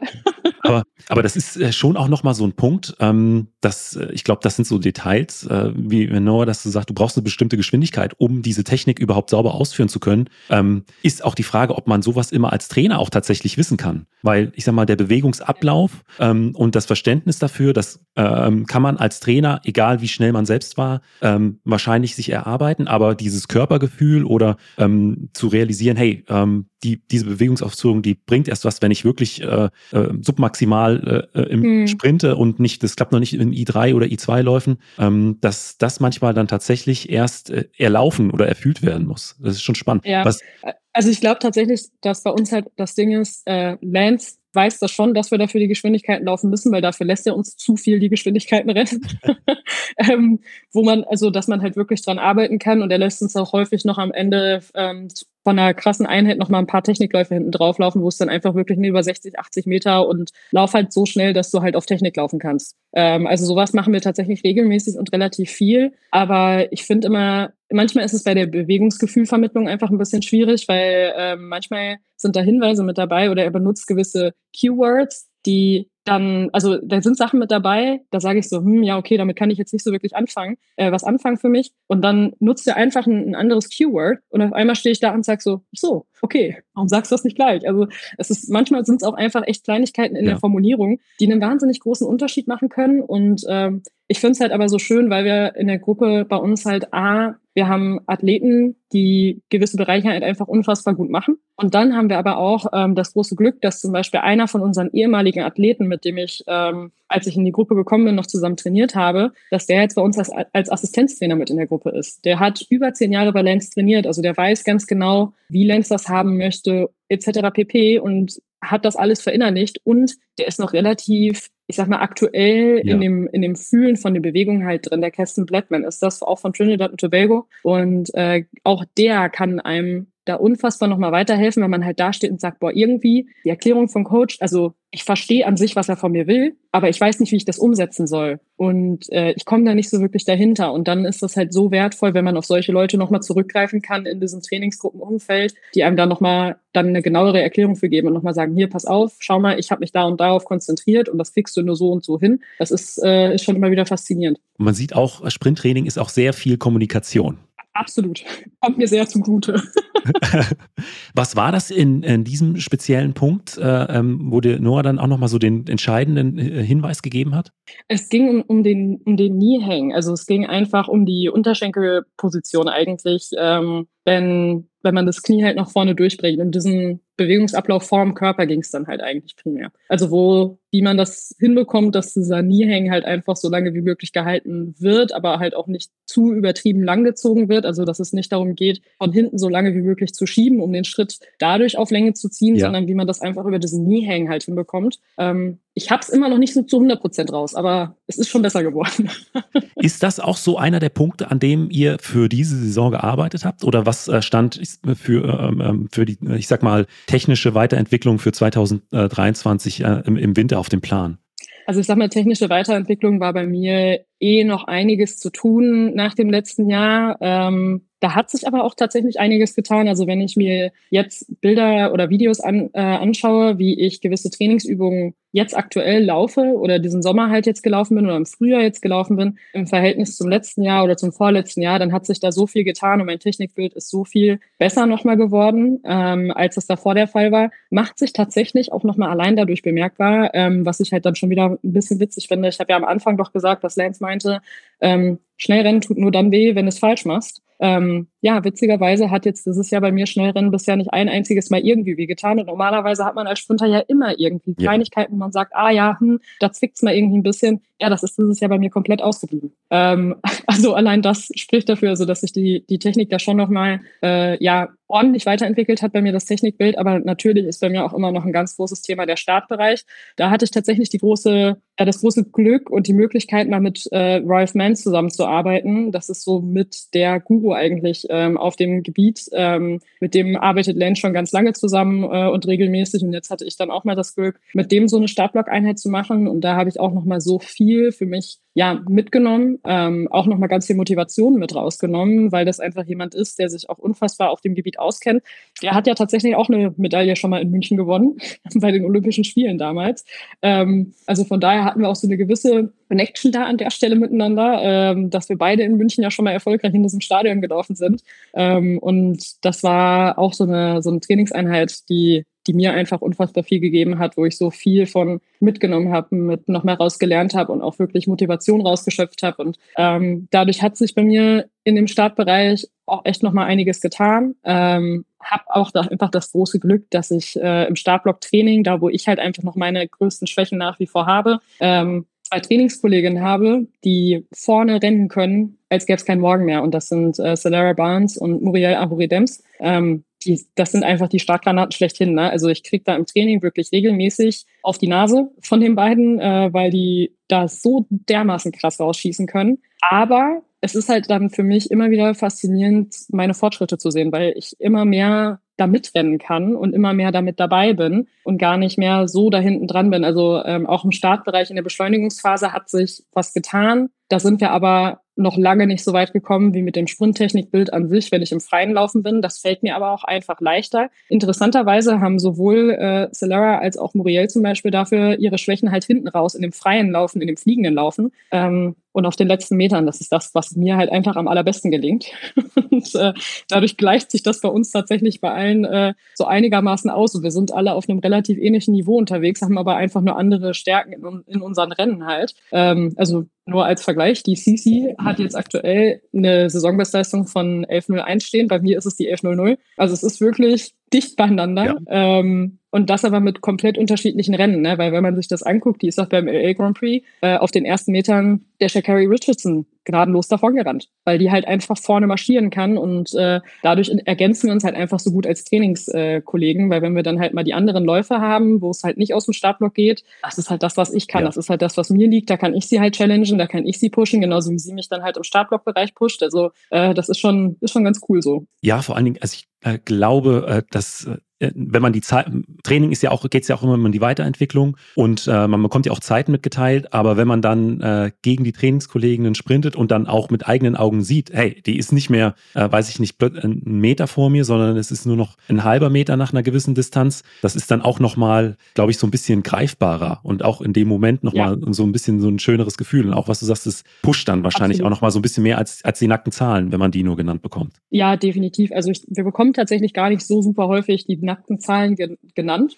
Aber, aber das ist äh, schon auch nochmal so ein Punkt, ähm, dass äh, ich glaube, das sind so Details, äh, wie Noah, dass du sagst, du brauchst eine bestimmte Geschwindigkeit, um diese Technik überhaupt sauber ausführen zu können. Ähm, ist auch die Frage, ob man sowas immer als Trainer auch tatsächlich wissen kann. Weil ich sag mal, der Bewegungsablauf ähm, und das Verständnis dafür, das ähm, kann man als Trainer, egal wie schnell man selbst war, ähm, wahrscheinlich sich erarbeiten. Aber dieses Körpergefühl oder ähm, zu realisieren, hey, ähm, die, diese Bewegungsausführung, die bringt erst was, wenn ich wirklich äh, äh, submaximal äh, im hm. Sprinte und nicht, das klappt noch nicht in I3 oder I2 Läufen, ähm, dass das manchmal dann tatsächlich erst äh, erlaufen oder erfüllt werden muss. Das ist schon spannend. Ja. Was, also ich glaube tatsächlich, dass bei uns halt das Ding ist, äh, Lance weiß das schon, dass wir dafür die Geschwindigkeiten laufen müssen, weil dafür lässt er uns zu viel die Geschwindigkeiten rennen. ähm, wo man, also dass man halt wirklich dran arbeiten kann und er lässt uns auch häufig noch am Ende ähm, von einer krassen Einheit noch mal ein paar Technikläufe hinten drauf laufen, wo es dann einfach wirklich über 60, 80 Meter und lauf halt so schnell, dass du halt auf Technik laufen kannst. Ähm, also sowas machen wir tatsächlich regelmäßig und relativ viel. Aber ich finde immer, manchmal ist es bei der Bewegungsgefühlvermittlung einfach ein bisschen schwierig, weil ähm, manchmal sind da Hinweise mit dabei oder er benutzt gewisse Keywords, die dann, also da sind Sachen mit dabei, da sage ich so, hm, ja, okay, damit kann ich jetzt nicht so wirklich anfangen, äh, was anfangen für mich. Und dann nutzt er einfach ein, ein anderes Keyword und auf einmal stehe ich da und sage so, so, okay, warum sagst du das nicht gleich? Also es ist, manchmal sind es auch einfach echt Kleinigkeiten in ja. der Formulierung, die einen wahnsinnig großen Unterschied machen können. Und ähm, ich finde es halt aber so schön, weil wir in der Gruppe bei uns halt A, wir haben Athleten, die gewisse Bereiche halt einfach unfassbar gut machen. Und dann haben wir aber auch ähm, das große Glück, dass zum Beispiel einer von unseren ehemaligen Athleten, mit dem ich, ähm, als ich in die Gruppe gekommen bin, noch zusammen trainiert habe, dass der jetzt bei uns als, als Assistenztrainer mit in der Gruppe ist. Der hat über zehn Jahre bei Lance trainiert, also der weiß ganz genau, wie Lance das haben möchte, etc. pp. und hat das alles verinnerlicht und der ist noch relativ, ich sag mal, aktuell ja. in, dem, in dem Fühlen von den Bewegungen halt drin. Der Keston Blackman ist das auch von Trinidad und Tobago und äh, auch der kann einem da unfassbar nochmal weiterhelfen, wenn man halt da steht und sagt, boah, irgendwie die Erklärung vom Coach, also ich verstehe an sich, was er von mir will, aber ich weiß nicht, wie ich das umsetzen soll. Und äh, ich komme da nicht so wirklich dahinter. Und dann ist das halt so wertvoll, wenn man auf solche Leute nochmal zurückgreifen kann in diesem Trainingsgruppenumfeld, die einem da nochmal dann eine genauere Erklärung für geben und nochmal sagen, hier, pass auf, schau mal, ich habe mich da und darauf konzentriert und das kriegst du nur so und so hin. Das ist, äh, ist schon immer wieder faszinierend. Man sieht auch, Sprinttraining ist auch sehr viel Kommunikation. Absolut. Kommt mir sehr zugute. Was war das in, in diesem speziellen Punkt, äh, ähm, wo dir Noah dann auch nochmal so den entscheidenden äh, Hinweis gegeben hat? Es ging um, um den, um den Kniehang. Also es ging einfach um die Unterschenkelposition eigentlich. Ähm, wenn, wenn man das Knie halt nach vorne durchbringt. Und diesen Bewegungsablauf vorm Körper ging es dann halt eigentlich primär. Also wo, wie man das hinbekommt, dass dieser Kniehang halt einfach so lange wie möglich gehalten wird, aber halt auch nicht zu übertrieben lang gezogen wird. Also dass es nicht darum geht, von hinten so lange wie möglich zu schieben, um den Schritt dadurch auf Länge zu ziehen, ja. sondern wie man das einfach über diesen Kniehang halt hinbekommt. Ähm, ich habe es immer noch nicht so zu 100 Prozent raus, aber es ist schon besser geworden. ist das auch so einer der Punkte, an dem ihr für diese Saison gearbeitet habt? Oder was äh, stand für, ähm, ähm, für die, ich sag mal, technische Weiterentwicklung für 2023 äh, im Winter auf dem Plan? Also ich sag mal, technische Weiterentwicklung war bei mir eh noch einiges zu tun nach dem letzten Jahr. Ähm, da hat sich aber auch tatsächlich einiges getan. Also wenn ich mir jetzt Bilder oder Videos an, äh, anschaue, wie ich gewisse Trainingsübungen jetzt aktuell laufe oder diesen Sommer halt jetzt gelaufen bin oder im Frühjahr jetzt gelaufen bin, im Verhältnis zum letzten Jahr oder zum vorletzten Jahr, dann hat sich da so viel getan und mein Technikbild ist so viel besser nochmal geworden, ähm, als es davor der Fall war. Macht sich tatsächlich auch nochmal allein dadurch bemerkbar, ähm, was ich halt dann schon wieder ein bisschen witzig finde. Ich habe ja am Anfang doch gesagt, dass Lance meinte, ähm, Schnellrennen tut nur dann weh, wenn du es falsch machst. Ähm, ja, witzigerweise hat jetzt dieses Jahr bei mir Schnellrennen bisher nicht ein einziges Mal irgendwie wehgetan. Und normalerweise hat man als Sprinter ja immer irgendwie. Kleinigkeiten, wo man sagt, ah ja, hm, da zwickt's mal irgendwie ein bisschen. Ja, das ist dieses Jahr bei mir komplett ausgeblieben. Ähm, also allein das spricht dafür, also dass sich die, die Technik da schon nochmal äh, ja, ordentlich weiterentwickelt hat bei mir das Technikbild. Aber natürlich ist bei mir auch immer noch ein ganz großes Thema der Startbereich. Da hatte ich tatsächlich die große, ja, das große Glück und die Möglichkeit, mal mit äh, Ralph Mann zusammenzuarbeiten. Das ist so mit der Guru eigentlich ähm, auf dem Gebiet. Ähm, mit dem arbeitet Lance schon ganz lange zusammen äh, und regelmäßig. Und jetzt hatte ich dann auch mal das Glück, mit dem so eine Startblock-Einheit zu machen. Und da habe ich auch noch mal so viel für mich ja, mitgenommen, ähm, auch nochmal ganz viel Motivation mit rausgenommen, weil das einfach jemand ist, der sich auch unfassbar auf dem Gebiet auskennt. Der hat ja tatsächlich auch eine Medaille schon mal in München gewonnen, bei den Olympischen Spielen damals. Ähm, also von daher hatten wir auch so eine gewisse Connection da an der Stelle miteinander, ähm, dass wir beide in München ja schon mal erfolgreich in diesem Stadion gelaufen sind. Ähm, und das war auch so eine, so eine Trainingseinheit, die die mir einfach unfassbar viel gegeben hat, wo ich so viel von mitgenommen habe, mit noch mehr rausgelernt habe und auch wirklich Motivation rausgeschöpft habe. Und ähm, dadurch hat sich bei mir in dem Startbereich auch echt noch mal einiges getan. Ähm, habe auch da einfach das große Glück, dass ich äh, im Startblock-Training, da wo ich halt einfach noch meine größten Schwächen nach wie vor habe, ähm, zwei Trainingskolleginnen habe, die vorne rennen können, als gäbe es keinen Morgen mehr. Und das sind äh, Celera Barnes und Muriel Ahuridems. Ähm, die, das sind einfach die Startgranaten schlechthin. Ne? Also ich kriege da im Training wirklich regelmäßig auf die Nase von den beiden, äh, weil die da so dermaßen krass rausschießen können. Aber es ist halt dann für mich immer wieder faszinierend, meine Fortschritte zu sehen, weil ich immer mehr da mitrennen kann und immer mehr damit dabei bin und gar nicht mehr so da hinten dran bin. Also ähm, auch im Startbereich in der Beschleunigungsphase hat sich was getan. Da sind wir aber noch lange nicht so weit gekommen wie mit dem Sprinttechnikbild an sich, wenn ich im Freien laufen bin. Das fällt mir aber auch einfach leichter. Interessanterweise haben sowohl äh, Celera als auch Muriel zum Beispiel dafür ihre Schwächen halt hinten raus in dem freien Laufen, in dem fliegenden Laufen. Ähm, und auf den letzten Metern, das ist das, was mir halt einfach am allerbesten gelingt. und äh, dadurch gleicht sich das bei uns tatsächlich bei allen äh, so einigermaßen aus. Und wir sind alle auf einem relativ ähnlichen Niveau unterwegs, haben aber einfach nur andere Stärken in, in unseren Rennen halt. Ähm, also nur als Vergleich, die CC hat jetzt aktuell eine Saisonbestleistung von 11.01 stehen. Bei mir ist es die 11.00. Also es ist wirklich dicht beieinander. Ja. Ähm, Und das aber mit komplett unterschiedlichen Rennen, ne? weil wenn man sich das anguckt, die ist auch beim LA Grand Prix äh, auf den ersten Metern der Shakari Richardson gnadenlos davon gerannt, weil die halt einfach vorne marschieren kann und äh, dadurch ergänzen wir uns halt einfach so gut als Trainingskollegen, äh, weil wenn wir dann halt mal die anderen Läufe haben, wo es halt nicht aus dem Startblock geht, das ist halt das, was ich kann, ja. das ist halt das, was mir liegt, da kann ich sie halt challengen, da kann ich sie pushen, genauso wie sie mich dann halt im Startblockbereich pusht, also äh, das ist schon, ist schon ganz cool so. Ja, vor allen Dingen, also ich äh, glaube, äh, dass äh, wenn man die Zeit, Training ist ja auch, geht es ja auch immer um die Weiterentwicklung und äh, man bekommt ja auch Zeiten mitgeteilt, aber wenn man dann äh, gegen die Trainingskolleginnen sprintet und dann auch mit eigenen Augen sieht, hey, die ist nicht mehr, äh, weiß ich nicht, ein Meter vor mir, sondern es ist nur noch ein halber Meter nach einer gewissen Distanz, das ist dann auch nochmal, glaube ich, so ein bisschen greifbarer und auch in dem Moment nochmal ja. so ein bisschen so ein schöneres Gefühl. Und auch was du sagst, es pusht dann wahrscheinlich Absolut. auch nochmal so ein bisschen mehr als, als die nackten Zahlen, wenn man die nur genannt bekommt. Ja, definitiv. Also ich, wir bekommen tatsächlich gar nicht so super häufig die nackten Zahlen ge genannt.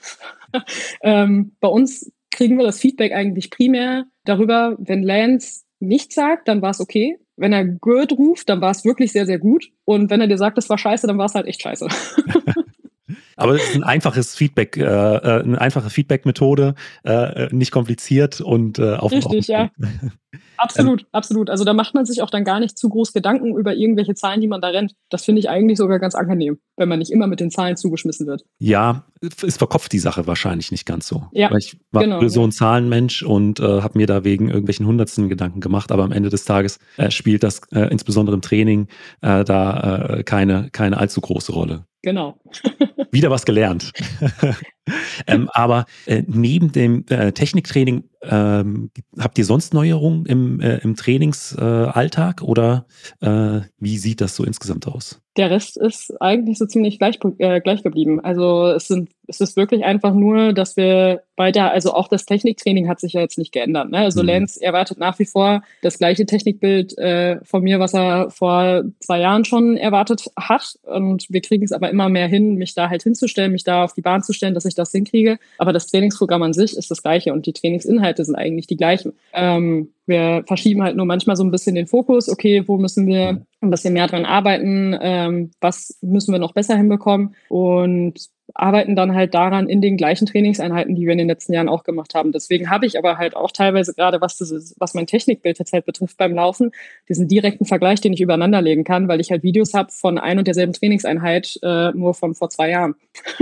ähm, bei uns kriegen wir das Feedback eigentlich primär darüber, wenn Lance nichts sagt, dann war es okay. Wenn er Good ruft, dann war es wirklich sehr, sehr gut. Und wenn er dir sagt, es war scheiße, dann war es halt echt scheiße. Aber es ist ein einfaches Feedback, äh, äh eine einfache Feedback-Methode, äh, nicht kompliziert und äh, auf Richtig, ja. Absolut, ähm, absolut. Also da macht man sich auch dann gar nicht zu groß Gedanken über irgendwelche Zahlen, die man da rennt. Das finde ich eigentlich sogar ganz angenehm, wenn man nicht immer mit den Zahlen zugeschmissen wird. Ja, es verkopft die Sache wahrscheinlich nicht ganz so. Ja, Weil ich war genau, so ein Zahlenmensch und äh, habe mir da wegen irgendwelchen Hundertsten Gedanken gemacht, aber am Ende des Tages äh, spielt das äh, insbesondere im Training äh, da äh, keine, keine allzu große Rolle. Genau. Wieder was gelernt. ähm, aber äh, neben dem äh, Techniktraining ähm, habt ihr sonst Neuerungen im, äh, im Trainingsalltag oder äh, wie sieht das so insgesamt aus? Der Rest ist eigentlich so ziemlich gleich, äh, gleich geblieben. Also es, sind, es ist wirklich einfach nur, dass wir weiter, also auch das Techniktraining hat sich ja jetzt nicht geändert. Ne? Also mhm. Lance erwartet nach wie vor das gleiche Technikbild äh, von mir, was er vor zwei Jahren schon erwartet hat. Und wir kriegen es aber immer mehr hin, mich da halt hinzustellen, mich da auf die Bahn zu stellen, dass ich das hinkriege. Aber das Trainingsprogramm an sich ist das gleiche und die Trainingsinhalte sind eigentlich die gleichen. Ähm, wir verschieben halt nur manchmal so ein bisschen den Fokus. Okay, wo müssen wir ein bisschen mehr dran arbeiten? Ähm, was müssen wir noch besser hinbekommen? Und arbeiten dann halt daran in den gleichen Trainingseinheiten, die wir in den letzten Jahren auch gemacht haben. Deswegen habe ich aber halt auch teilweise gerade, was, das ist, was mein Technikbild jetzt halt betrifft beim Laufen, diesen direkten Vergleich, den ich übereinander legen kann, weil ich halt Videos habe von ein und derselben Trainingseinheit äh, nur von vor zwei Jahren.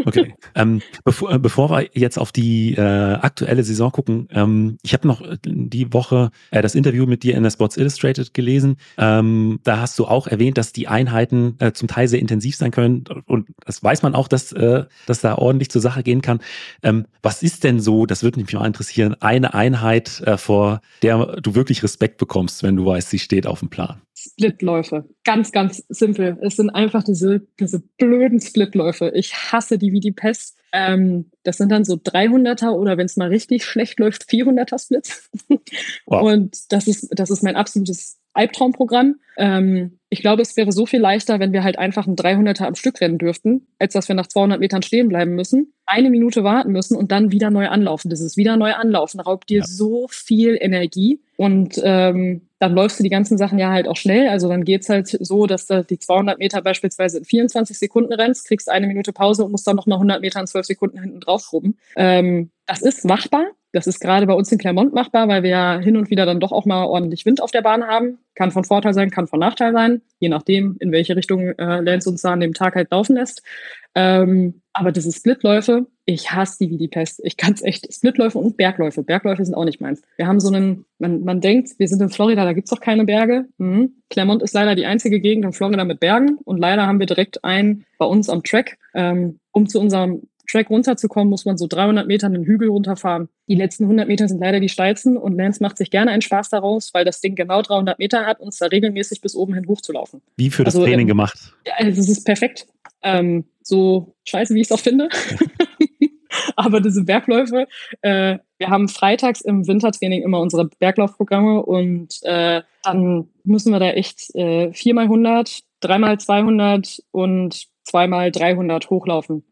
Okay. ähm, bevor, äh, bevor wir jetzt auf die äh, aktuelle Saison gucken, ähm, ich habe noch die Woche äh, das Interview mit dir in der Sports Illustrated gelesen. Ähm, da hast du auch erwähnt, dass die Einheiten äh, zum Teil sehr intensiv sein können und das weiß man auch, dass äh, dass da ordentlich zur Sache gehen kann. Ähm, was ist denn so, das würde mich mal interessieren, eine Einheit, äh, vor der du wirklich Respekt bekommst, wenn du weißt, sie steht auf dem Plan? Splitläufe. Ganz, ganz simpel. Es sind einfach diese, diese blöden Splitläufe. Ich hasse die wie die Pest. Ähm, das sind dann so 300er oder wenn es mal richtig schlecht läuft, 400er Splits. Wow. Und das ist, das ist mein absolutes Albtraumprogramm. Ähm, ich glaube, es wäre so viel leichter, wenn wir halt einfach ein 300er am Stück rennen dürften, als dass wir nach 200 Metern stehen bleiben müssen, eine Minute warten müssen und dann wieder neu anlaufen. Das ist wieder neu anlaufen, raubt dir ja. so viel Energie und ähm, dann läufst du die ganzen Sachen ja halt auch schnell. Also dann geht's halt so, dass du die 200 Meter beispielsweise in 24 Sekunden rennst, kriegst eine Minute Pause und musst dann nochmal 100 Meter in 12 Sekunden hinten drauf schrubben. Ähm, das ist machbar. Das ist gerade bei uns in Clermont machbar, weil wir ja hin und wieder dann doch auch mal ordentlich Wind auf der Bahn haben. Kann von Vorteil sein, kann von Nachteil sein, je nachdem, in welche Richtung äh, Lance uns da an dem Tag halt laufen lässt. Ähm, aber diese Splitläufe, ich hasse die wie die Pest. Ich kann es echt. Splitläufe und Bergläufe. Bergläufe sind auch nicht meins. Wir haben so einen, man, man denkt, wir sind in Florida, da gibt's doch keine Berge. Mhm. Clermont ist leider die einzige Gegend in Florida mit Bergen. Und leider haben wir direkt einen bei uns am Track. Ähm, um zu unserem Track runterzukommen, muss man so 300 Meter einen Hügel runterfahren. Die letzten 100 Meter sind leider die steilsten und Lance macht sich gerne einen Spaß daraus, weil das Ding genau 300 Meter hat und es da regelmäßig bis oben hin hochzulaufen. Wie für das also, Training ähm, gemacht? Ja, also es ist perfekt. Ähm, so scheiße, wie ich es auch finde. Aber diese Bergläufe, äh, wir haben freitags im Wintertraining immer unsere Berglaufprogramme und äh, dann müssen wir da echt äh, viermal 100, dreimal 200 und zweimal 300 hochlaufen.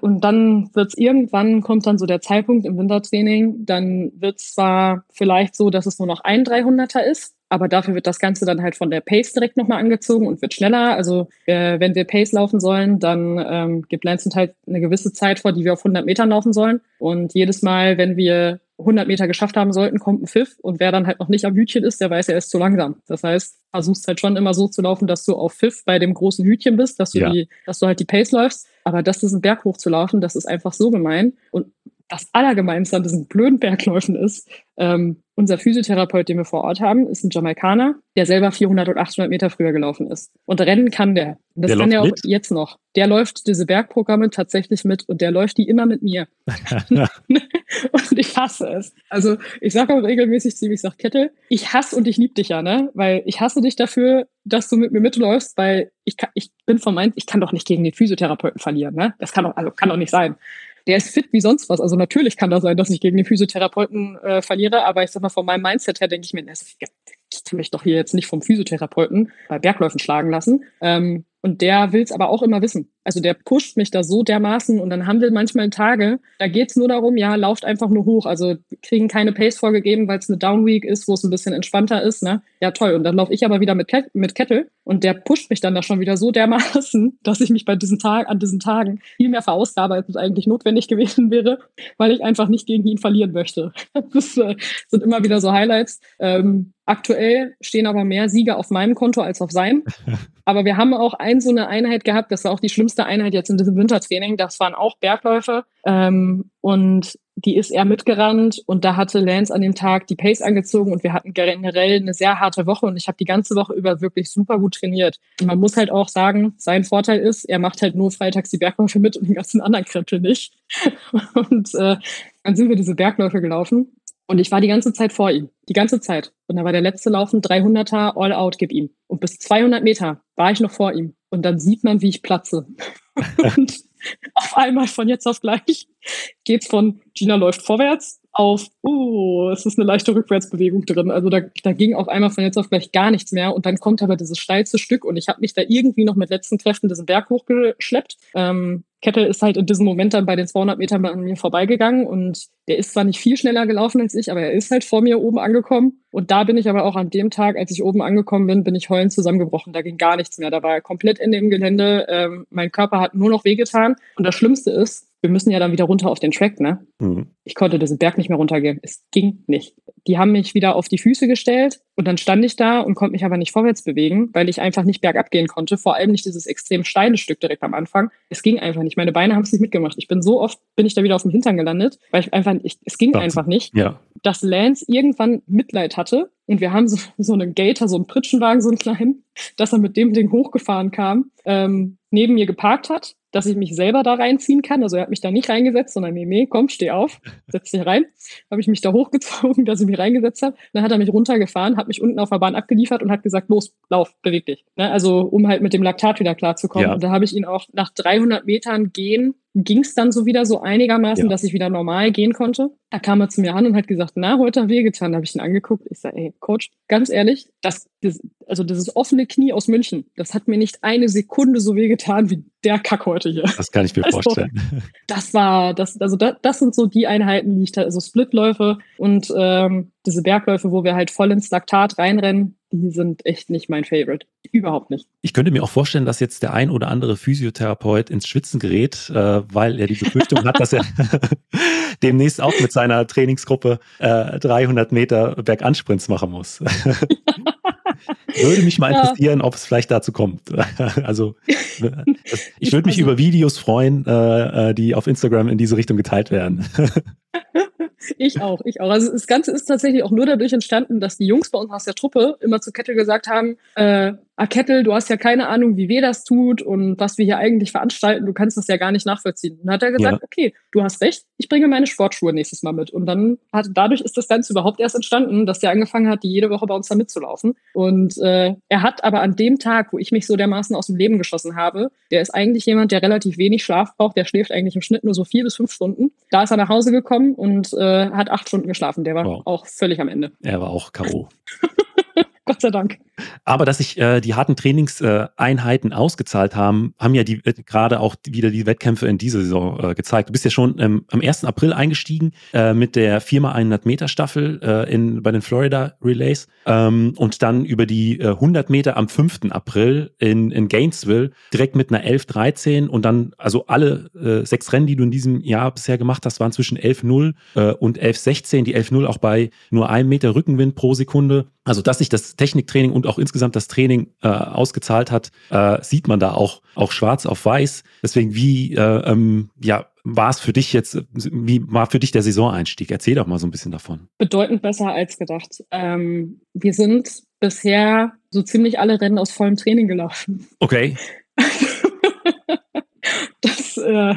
Und dann wird es irgendwann, kommt dann so der Zeitpunkt im Wintertraining, dann wird es zwar vielleicht so, dass es nur noch ein 300er ist, aber dafür wird das Ganze dann halt von der Pace direkt nochmal angezogen und wird schneller. Also äh, wenn wir Pace laufen sollen, dann ähm, gibt Lancet halt eine gewisse Zeit vor, die wir auf 100 Metern laufen sollen. Und jedes Mal, wenn wir 100 Meter geschafft haben sollten, kommt ein Pfiff. Und wer dann halt noch nicht am Hütchen ist, der weiß, er ist zu langsam. Das heißt, versuchst halt schon immer so zu laufen, dass du auf Pfiff bei dem großen Hütchen bist, dass du, ja. die, dass du halt die Pace läufst. Aber das ist ein Berg hoch zu laufen, das ist einfach so gemein. Und das Allergemeinste an diesen blöden Bergläufen ist, ähm, unser Physiotherapeut, den wir vor Ort haben, ist ein Jamaikaner, der selber 400 und 800 Meter früher gelaufen ist. Und rennen kann der. Und das der kann der auch mit? jetzt noch. Der läuft diese Bergprogramme tatsächlich mit und der läuft die immer mit mir. und ich hasse es. Also ich sage auch regelmäßig zu ihm, ich sage, Kettel, ich hasse und ich liebe dich ja, ne? Weil ich hasse dich dafür, dass du mit mir mitläufst, weil ich, kann, ich bin von meinen, ich kann doch nicht gegen den Physiotherapeuten verlieren, ne? Das kann doch, also kann doch nicht sein der ist fit wie sonst was. Also natürlich kann das sein, dass ich gegen den Physiotherapeuten äh, verliere, aber ich sag mal, von meinem Mindset her denke ich mir, ich kann mich doch hier jetzt nicht vom Physiotherapeuten bei Bergläufen schlagen lassen. Ähm, und der will es aber auch immer wissen. Also der pusht mich da so dermaßen und dann haben wir manchmal Tage, da geht es nur darum, ja, lauft einfach nur hoch. Also kriegen keine Pace vorgegeben, weil es eine Down Week ist, wo es ein bisschen entspannter ist. Ne? Ja, toll. Und dann laufe ich aber wieder mit, Ket mit Kettel und der pusht mich dann da schon wieder so dermaßen, dass ich mich bei diesen Tagen, an diesen Tagen viel mehr verausgabe, als es eigentlich notwendig gewesen wäre, weil ich einfach nicht gegen ihn verlieren möchte. Das äh, sind immer wieder so Highlights. Ähm, aktuell stehen aber mehr Siege auf meinem Konto als auf seinem. Aber wir haben auch ein so eine Einheit gehabt, das war auch die schlimmste Einheit jetzt in diesem Wintertraining. Das waren auch Bergläufe. Ähm, und die ist er mitgerannt und da hatte Lance an dem Tag die Pace angezogen und wir hatten generell eine sehr harte Woche und ich habe die ganze Woche über wirklich super gut trainiert. Und man muss halt auch sagen, sein Vorteil ist, er macht halt nur freitags die Bergläufe mit und den ganzen anderen Krempel nicht. Und äh, dann sind wir diese Bergläufe gelaufen und ich war die ganze Zeit vor ihm. Die ganze Zeit. Und da war der letzte Laufen 300er All Out, gib ihm. Und bis 200 Meter war ich noch vor ihm. Und dann sieht man, wie ich platze. und auf einmal von jetzt auf gleich geht's von Gina läuft vorwärts auf, oh, es ist eine leichte Rückwärtsbewegung drin. Also da, da ging auf einmal von jetzt auf gleich gar nichts mehr. Und dann kommt aber dieses steilste Stück und ich habe mich da irgendwie noch mit letzten Kräften diesen Berg hochgeschleppt. Ähm, Kettel ist halt in diesem Moment dann bei den 200 Metern an mir vorbeigegangen und der ist zwar nicht viel schneller gelaufen als ich, aber er ist halt vor mir oben angekommen. Und da bin ich aber auch an dem Tag, als ich oben angekommen bin, bin ich heulend zusammengebrochen. Da ging gar nichts mehr. Da war er komplett in dem Gelände. Ähm, mein Körper hat nur noch wehgetan. Und das Schlimmste ist, wir müssen ja dann wieder runter auf den Track, ne? Mhm. Ich konnte diesen Berg nicht mehr runtergehen. Es ging nicht. Die haben mich wieder auf die Füße gestellt und dann stand ich da und konnte mich aber nicht vorwärts bewegen, weil ich einfach nicht bergab gehen konnte. Vor allem nicht dieses extrem steile Stück direkt am Anfang. Es ging einfach nicht. Meine Beine haben es nicht mitgemacht. Ich bin so oft, bin ich da wieder auf dem Hintern gelandet, weil ich einfach, ich, es ging das, einfach nicht. Ja. Dass Lance irgendwann Mitleid hatte und wir haben so, so einen Gator, so einen Pritschenwagen, so einen kleinen, dass er mit dem Ding hochgefahren kam, ähm, neben mir geparkt hat dass ich mich selber da reinziehen kann. Also er hat mich da nicht reingesetzt, sondern nee, nee, komm, steh auf, setz dich rein. Habe ich mich da hochgezogen, dass ich mich reingesetzt habe. Dann hat er mich runtergefahren, hat mich unten auf der Bahn abgeliefert und hat gesagt, los, lauf, beweg dich. Ne? Also um halt mit dem Laktat wieder klarzukommen. Ja. Und da habe ich ihn auch nach 300 Metern gehen ging es dann so wieder so einigermaßen, ja. dass ich wieder normal gehen konnte. Da kam er zu mir an und hat gesagt, na, heute hat wehgetan. Da habe ich ihn angeguckt. Ich sage, ey, Coach, ganz ehrlich, das, das, also dieses offene Knie aus München, das hat mir nicht eine Sekunde so wehgetan wie der Kack heute hier. Das kann ich mir also, vorstellen. Das war, das, also das, das sind so die Einheiten, die ich da, also Splitläufe und ähm, diese Bergläufe, wo wir halt voll ins Laktat reinrennen, die sind echt nicht mein Favorite. Überhaupt nicht. Ich könnte mir auch vorstellen, dass jetzt der ein oder andere Physiotherapeut ins Schwitzen gerät, äh, weil er die Befürchtung hat, dass er demnächst auch mit seiner Trainingsgruppe äh, 300 Meter Bergansprints machen muss. würde mich mal interessieren, ob es vielleicht dazu kommt. also ich würde mich also, über Videos freuen, äh, äh, die auf Instagram in diese Richtung geteilt werden. Ich auch, ich auch. Also das Ganze ist tatsächlich auch nur dadurch entstanden, dass die Jungs bei uns aus der Truppe immer zu Kettel gesagt haben, äh, ah Kettel, du hast ja keine Ahnung, wie weh das tut und was wir hier eigentlich veranstalten, du kannst das ja gar nicht nachvollziehen. Und dann hat er gesagt, ja. okay, du hast recht, ich bringe meine Sportschuhe nächstes Mal mit. Und dann hat, dadurch ist das Ganze überhaupt erst entstanden, dass der angefangen hat, die jede Woche bei uns da mitzulaufen. Und äh, er hat aber an dem Tag, wo ich mich so dermaßen aus dem Leben geschossen habe, der ist eigentlich jemand, der relativ wenig Schlaf braucht, der schläft eigentlich im Schnitt nur so vier bis fünf Stunden. Da ist er nach Hause gekommen und äh, hat acht Stunden geschlafen. Der war wow. auch völlig am Ende. Er war auch K.O. Gott sei Dank. Aber dass sich äh, die harten Trainingseinheiten äh, ausgezahlt haben, haben ja die äh, gerade auch wieder die Wettkämpfe in dieser Saison äh, gezeigt. Du bist ja schon ähm, am 1. April eingestiegen äh, mit der 4x100 Meter Staffel äh, in, bei den Florida Relays ähm, und dann über die äh, 100 Meter am 5. April in, in Gainesville direkt mit einer 11.13 und dann, also alle sechs Rennen, die du in diesem Jahr bisher gemacht hast, waren zwischen 11.0 äh, und 11.16. Die 11.0 auch bei nur einem Meter Rückenwind pro Sekunde. Also, dass sich das Techniktraining und auch insgesamt das Training äh, ausgezahlt hat, äh, sieht man da auch, auch schwarz auf weiß. Deswegen, wie äh, ähm, ja, war es für dich jetzt, wie war für dich der Saisoneinstieg? Erzähl doch mal so ein bisschen davon. Bedeutend besser als gedacht. Ähm, wir sind bisher so ziemlich alle Rennen aus vollem Training gelaufen. Okay. das äh,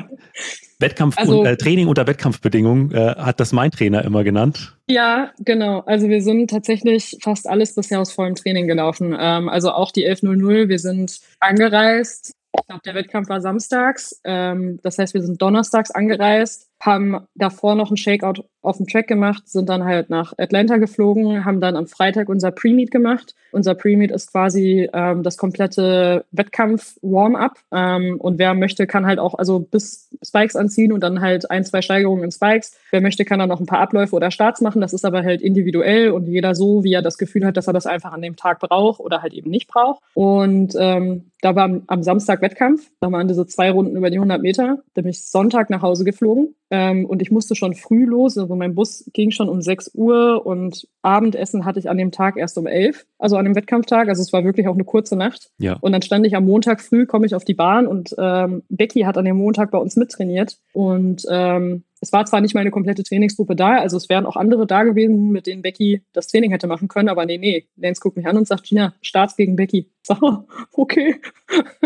Wettkampf also, äh, Training unter Wettkampfbedingungen äh, hat das mein Trainer immer genannt. Ja, genau. Also wir sind tatsächlich fast alles bisher aus vollem Training gelaufen. Ähm, also auch die 11.00. Wir sind angereist. Ich glaube, der Wettkampf war samstags. Ähm, das heißt, wir sind donnerstags angereist haben davor noch einen Shakeout auf dem Track gemacht, sind dann halt nach Atlanta geflogen, haben dann am Freitag unser Pre-Meet gemacht. Unser Pre-Meet ist quasi ähm, das komplette Wettkampf-Warm-up. Ähm, und wer möchte, kann halt auch also bis Spikes anziehen und dann halt ein, zwei Steigerungen in Spikes. Wer möchte, kann dann noch ein paar Abläufe oder Starts machen. Das ist aber halt individuell und jeder so, wie er das Gefühl hat, dass er das einfach an dem Tag braucht oder halt eben nicht braucht. Und ähm, da war am, am Samstag Wettkampf. Da waren diese zwei Runden über die 100 Meter. Da bin ich Sonntag nach Hause geflogen ähm, und ich musste schon früh los. Also mein Bus ging schon um 6 Uhr und Abendessen hatte ich an dem Tag erst um 11, also an dem Wettkampftag. Also es war wirklich auch eine kurze Nacht. Ja. Und dann stand ich am Montag früh, komme ich auf die Bahn und ähm, Becky hat an dem Montag bei uns mittrainiert. Und ähm, es war zwar nicht meine komplette Trainingsgruppe da, also es wären auch andere da gewesen, mit denen Becky das Training hätte machen können, aber nee, nee. Lance guckt mich an und sagt, Gina, Starts gegen Becky. So, okay.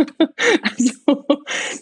also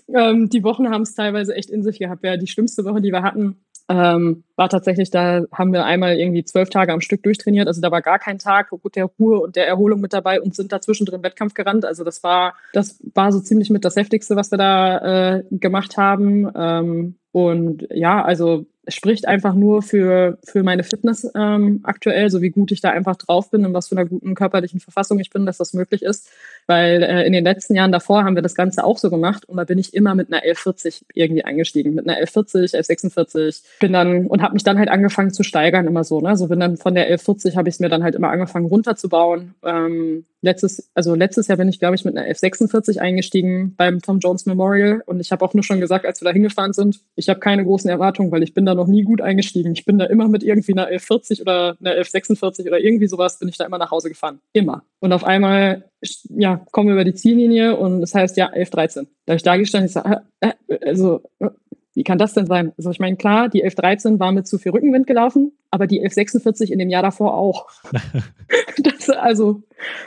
ähm, die Wochen haben es teilweise echt in sich gehabt. Ja, die schlimmste Woche, die wir hatten, ähm, war tatsächlich, da haben wir einmal irgendwie zwölf Tage am Stück durchtrainiert. Also da war gar kein Tag der Ruhe und der Erholung mit dabei und sind dazwischen drin Wettkampf gerannt. Also das war, das war so ziemlich mit das Heftigste, was wir da äh, gemacht haben. Ähm, und ja, also spricht einfach nur für, für meine Fitness ähm, aktuell, so wie gut ich da einfach drauf bin und was für einer guten körperlichen Verfassung ich bin, dass das möglich ist. Weil äh, in den letzten Jahren davor haben wir das Ganze auch so gemacht und da bin ich immer mit einer 1140 irgendwie eingestiegen. Mit einer 1140, 1146. Bin dann und habe mich dann halt angefangen zu steigern, immer so. Ne? Also bin dann von der 1140 habe ich es mir dann halt immer angefangen runterzubauen. Ähm, letztes, also letztes Jahr bin ich, glaube ich, mit einer 1146 eingestiegen beim Tom Jones Memorial und ich habe auch nur schon gesagt, als wir da hingefahren sind, ich habe keine großen Erwartungen, weil ich bin da noch nie gut eingestiegen. Ich bin da immer mit irgendwie einer 1140 oder einer 1146 oder irgendwie sowas bin ich da immer nach Hause gefahren. Immer. Und auf einmal, ja, kommen wir über die Ziellinie und das heißt ja 1113. Da habe ich da gestanden, ich sage, äh, äh, also, wie kann das denn sein? Also ich meine, klar, die 1113 war mit zu viel Rückenwind gelaufen, aber die 1146 in dem Jahr davor auch. das, also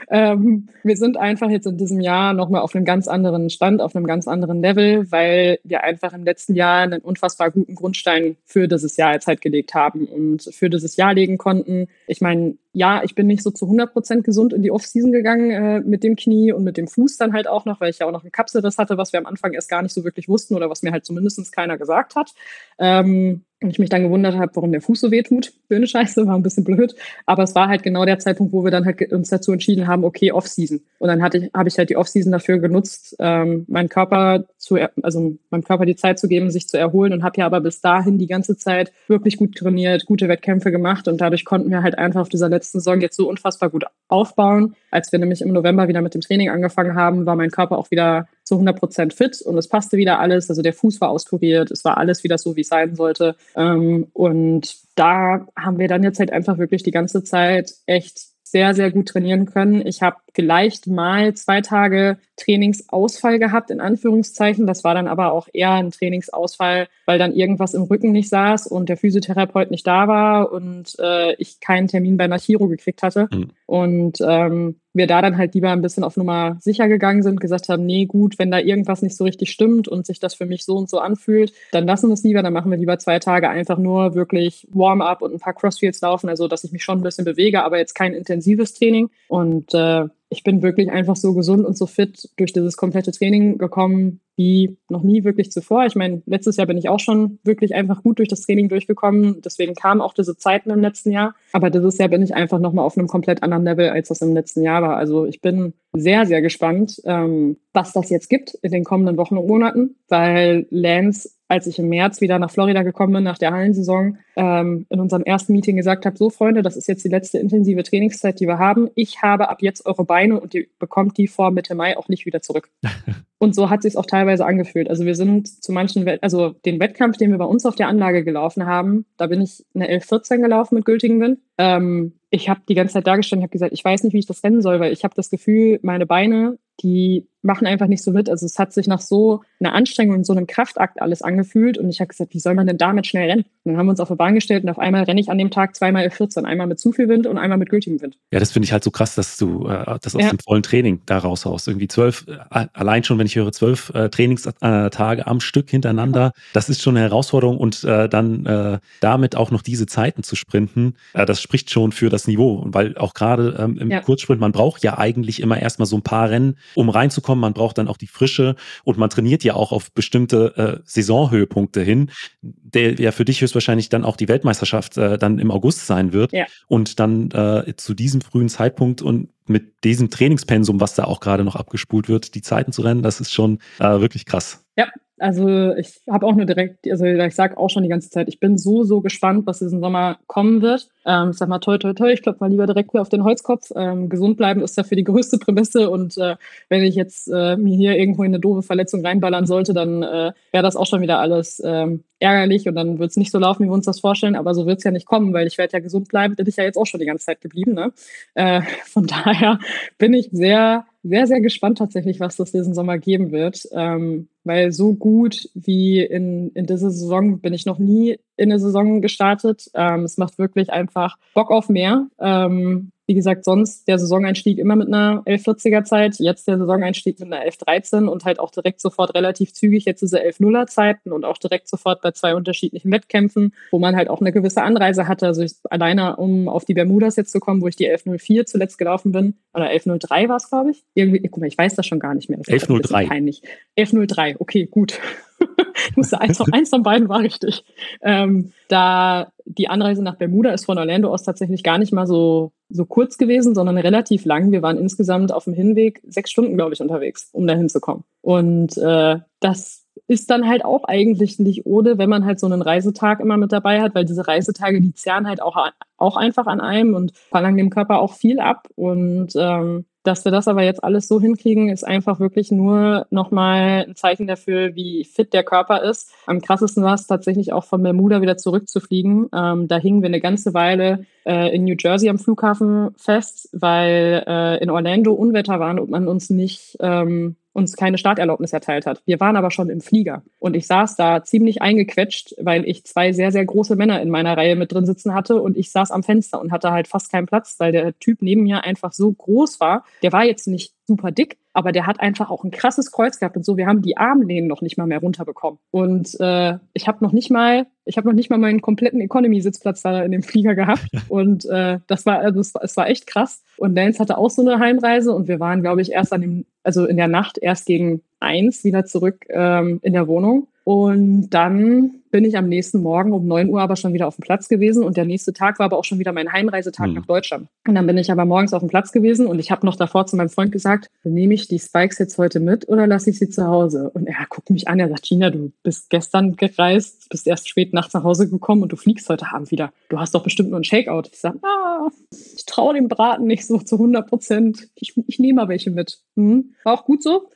ähm, wir sind einfach jetzt in diesem Jahr nochmal auf einem ganz anderen Stand, auf einem ganz anderen Level, weil wir einfach im letzten Jahr einen unfassbar guten Grundstein für dieses Jahr jetzt halt gelegt haben und für dieses Jahr legen konnten. Ich meine, ja, ich bin nicht so zu 100 Prozent gesund in die Offseason gegangen äh, mit dem Knie und mit dem Fuß dann halt auch noch, weil ich ja auch noch einen Kapselriss hatte, was wir am Anfang erst gar nicht so wirklich wussten oder was mir halt zumindest keiner gesagt hat. Ähm, und ich mich dann gewundert habe, warum der Fuß so weh tut. Schöne Scheiße, war ein bisschen blöd. Aber es war halt genau der Zeitpunkt, wo wir dann halt uns dazu entschieden haben, okay, Off-Season. Und dann hatte ich, habe ich halt die Off-Season dafür genutzt, ähm, meinen Körper zu, also meinem Körper die Zeit zu geben, sich zu erholen und habe ja aber bis dahin die ganze Zeit wirklich gut trainiert, gute Wettkämpfe gemacht und dadurch konnten wir halt einfach auf dieser letzten Saison jetzt so unfassbar gut aufbauen. Als wir nämlich im November wieder mit dem Training angefangen haben, war mein Körper auch wieder zu 100 Prozent fit und es passte wieder alles. Also der Fuß war auskuriert, es war alles wieder so, wie es sein sollte. Ähm, und da haben wir dann jetzt halt einfach wirklich die ganze Zeit echt sehr, sehr gut trainieren können. Ich habe vielleicht mal zwei Tage Trainingsausfall gehabt, in Anführungszeichen. Das war dann aber auch eher ein Trainingsausfall, weil dann irgendwas im Rücken nicht saß und der Physiotherapeut nicht da war und äh, ich keinen Termin bei einer Chiro gekriegt hatte. Mhm. Und ähm, wir da dann halt lieber ein bisschen auf Nummer sicher gegangen sind, gesagt haben, nee, gut, wenn da irgendwas nicht so richtig stimmt und sich das für mich so und so anfühlt, dann lassen wir es lieber, dann machen wir lieber zwei Tage einfach nur wirklich Warm-up und ein paar Crossfields laufen, also dass ich mich schon ein bisschen bewege, aber jetzt kein intensives Training. Und äh, ich bin wirklich einfach so gesund und so fit durch dieses komplette Training gekommen, wie noch nie wirklich zuvor. Ich meine, letztes Jahr bin ich auch schon wirklich einfach gut durch das Training durchgekommen. Deswegen kamen auch diese Zeiten im letzten Jahr. Aber dieses Jahr bin ich einfach nochmal auf einem komplett anderen Level, als das im letzten Jahr war. Also ich bin sehr, sehr gespannt, ähm, was das jetzt gibt in den kommenden Wochen und Monaten, weil Lance als ich im März wieder nach Florida gekommen bin, nach der Hallensaison, ähm, in unserem ersten Meeting gesagt habe, so Freunde, das ist jetzt die letzte intensive Trainingszeit, die wir haben. Ich habe ab jetzt eure Beine und ihr bekommt die vor Mitte Mai auch nicht wieder zurück. und so hat sich auch teilweise angefühlt. Also wir sind zu manchen, also den Wettkampf, den wir bei uns auf der Anlage gelaufen haben, da bin ich eine 11.14 gelaufen mit gültigem Wind. Ähm, ich habe die ganze Zeit dargestellt und habe gesagt, ich weiß nicht, wie ich das rennen soll, weil ich habe das Gefühl, meine Beine, die machen einfach nicht so mit. Also es hat sich nach so einer Anstrengung und so einem Kraftakt alles angefühlt und ich habe gesagt, wie soll man denn damit schnell rennen? Und dann haben wir uns auf die Bahn gestellt und auf einmal renne ich an dem Tag zweimal 14, einmal mit zu viel Wind und einmal mit gültigem Wind. Ja, das finde ich halt so krass, dass du äh, das aus ja. dem vollen Training da raushaust. Irgendwie zwölf, äh, allein schon, wenn ich höre, zwölf äh, Trainingstage äh, am Stück hintereinander, das ist schon eine Herausforderung und äh, dann äh, damit auch noch diese Zeiten zu sprinten, das spricht schon für das Niveau, weil auch gerade ähm, im ja. Kurzsprint, man braucht ja eigentlich immer erstmal so ein paar Rennen, um reinzukommen. Man braucht dann auch die Frische und man trainiert ja auch auf bestimmte äh, Saisonhöhepunkte hin, der ja für dich höchstwahrscheinlich dann auch die Weltmeisterschaft äh, dann im August sein wird. Ja. Und dann äh, zu diesem frühen Zeitpunkt und mit diesem Trainingspensum, was da auch gerade noch abgespult wird, die Zeiten zu rennen, das ist schon äh, wirklich krass. Ja, also ich habe auch nur direkt, also ich sage auch schon die ganze Zeit, ich bin so, so gespannt, was diesen Sommer kommen wird. Ähm, ich sag mal, toi, toi, toi, ich klopfe mal lieber direkt wieder auf den Holzkopf. Ähm, gesund bleiben ist dafür die größte Prämisse und äh, wenn ich jetzt äh, mir hier irgendwo in eine doofe Verletzung reinballern sollte, dann äh, wäre das auch schon wieder alles ähm, ärgerlich und dann wird es nicht so laufen, wie wir uns das vorstellen, aber so wird es ja nicht kommen, weil ich werde ja gesund bleiben, bin ich ja jetzt auch schon die ganze Zeit geblieben. Ne? Äh, von daher bin ich sehr sehr, sehr gespannt tatsächlich, was das diesen Sommer geben wird. Ähm, weil so gut wie in, in dieser Saison bin ich noch nie in eine Saison gestartet. Ähm, es macht wirklich einfach Bock auf mehr. Ähm, wie gesagt, sonst der Saisoneinstieg immer mit einer 1140er Zeit, jetzt der Saisoneinstieg mit einer 1113 und halt auch direkt sofort relativ zügig jetzt diese 11.0er Zeiten und auch direkt sofort bei zwei unterschiedlichen Wettkämpfen, wo man halt auch eine gewisse Anreise hatte. Also ich, alleine, um auf die Bermudas jetzt zu kommen, wo ich die 1104 zuletzt gelaufen bin, oder 1103 war es, glaube ich. Irgendwie, guck mal, ich weiß das schon gar nicht mehr. Das 1103. Peinlich. 1103, okay, gut. ich musste eins, von, eins von beiden war richtig. Ähm, da die Anreise nach Bermuda ist von Orlando aus tatsächlich gar nicht mal so, so kurz gewesen, sondern relativ lang. Wir waren insgesamt auf dem Hinweg sechs Stunden, glaube ich, unterwegs, um da hinzukommen. Und äh, das ist dann halt auch eigentlich nicht ohne, wenn man halt so einen Reisetag immer mit dabei hat, weil diese Reisetage, die zerren halt auch, auch einfach an einem und verlangen dem Körper auch viel ab. Und ähm, dass wir das aber jetzt alles so hinkriegen, ist einfach wirklich nur nochmal ein Zeichen dafür, wie fit der Körper ist. Am krassesten war es tatsächlich auch von Bermuda wieder zurückzufliegen. Ähm, da hingen wir eine ganze Weile äh, in New Jersey am Flughafen fest, weil äh, in Orlando Unwetter waren und man uns nicht ähm, uns keine Starterlaubnis erteilt hat. Wir waren aber schon im Flieger und ich saß da ziemlich eingequetscht, weil ich zwei sehr, sehr große Männer in meiner Reihe mit drin sitzen hatte und ich saß am Fenster und hatte halt fast keinen Platz, weil der Typ neben mir einfach so groß war. Der war jetzt nicht super dick, aber der hat einfach auch ein krasses Kreuz gehabt und so. Wir haben die Armlehnen noch nicht mal mehr runterbekommen. Und äh, ich habe noch nicht mal, ich habe noch nicht mal meinen kompletten Economy-Sitzplatz da in dem Flieger gehabt. Und äh, das war, also es, es war echt krass. Und Lance hatte auch so eine Heimreise und wir waren, glaube ich, erst an dem, also in der Nacht erst gegen eins wieder zurück ähm, in der Wohnung. Und dann bin ich am nächsten Morgen um 9 Uhr aber schon wieder auf dem Platz gewesen und der nächste Tag war aber auch schon wieder mein Heimreisetag mhm. nach Deutschland. Und dann bin ich aber morgens auf dem Platz gewesen und ich habe noch davor zu meinem Freund gesagt, nehme ich die Spikes jetzt heute mit oder lasse ich sie zu Hause? Und er guckt mich an, er sagt, Gina, du bist gestern gereist, bist erst spät nachts nach Hause gekommen und du fliegst heute Abend wieder. Du hast doch bestimmt nur ein Shakeout. Ich sage, ah, ich traue dem Braten nicht so zu 100 Prozent. Ich, ich nehme mal welche mit. Hm? War auch gut so.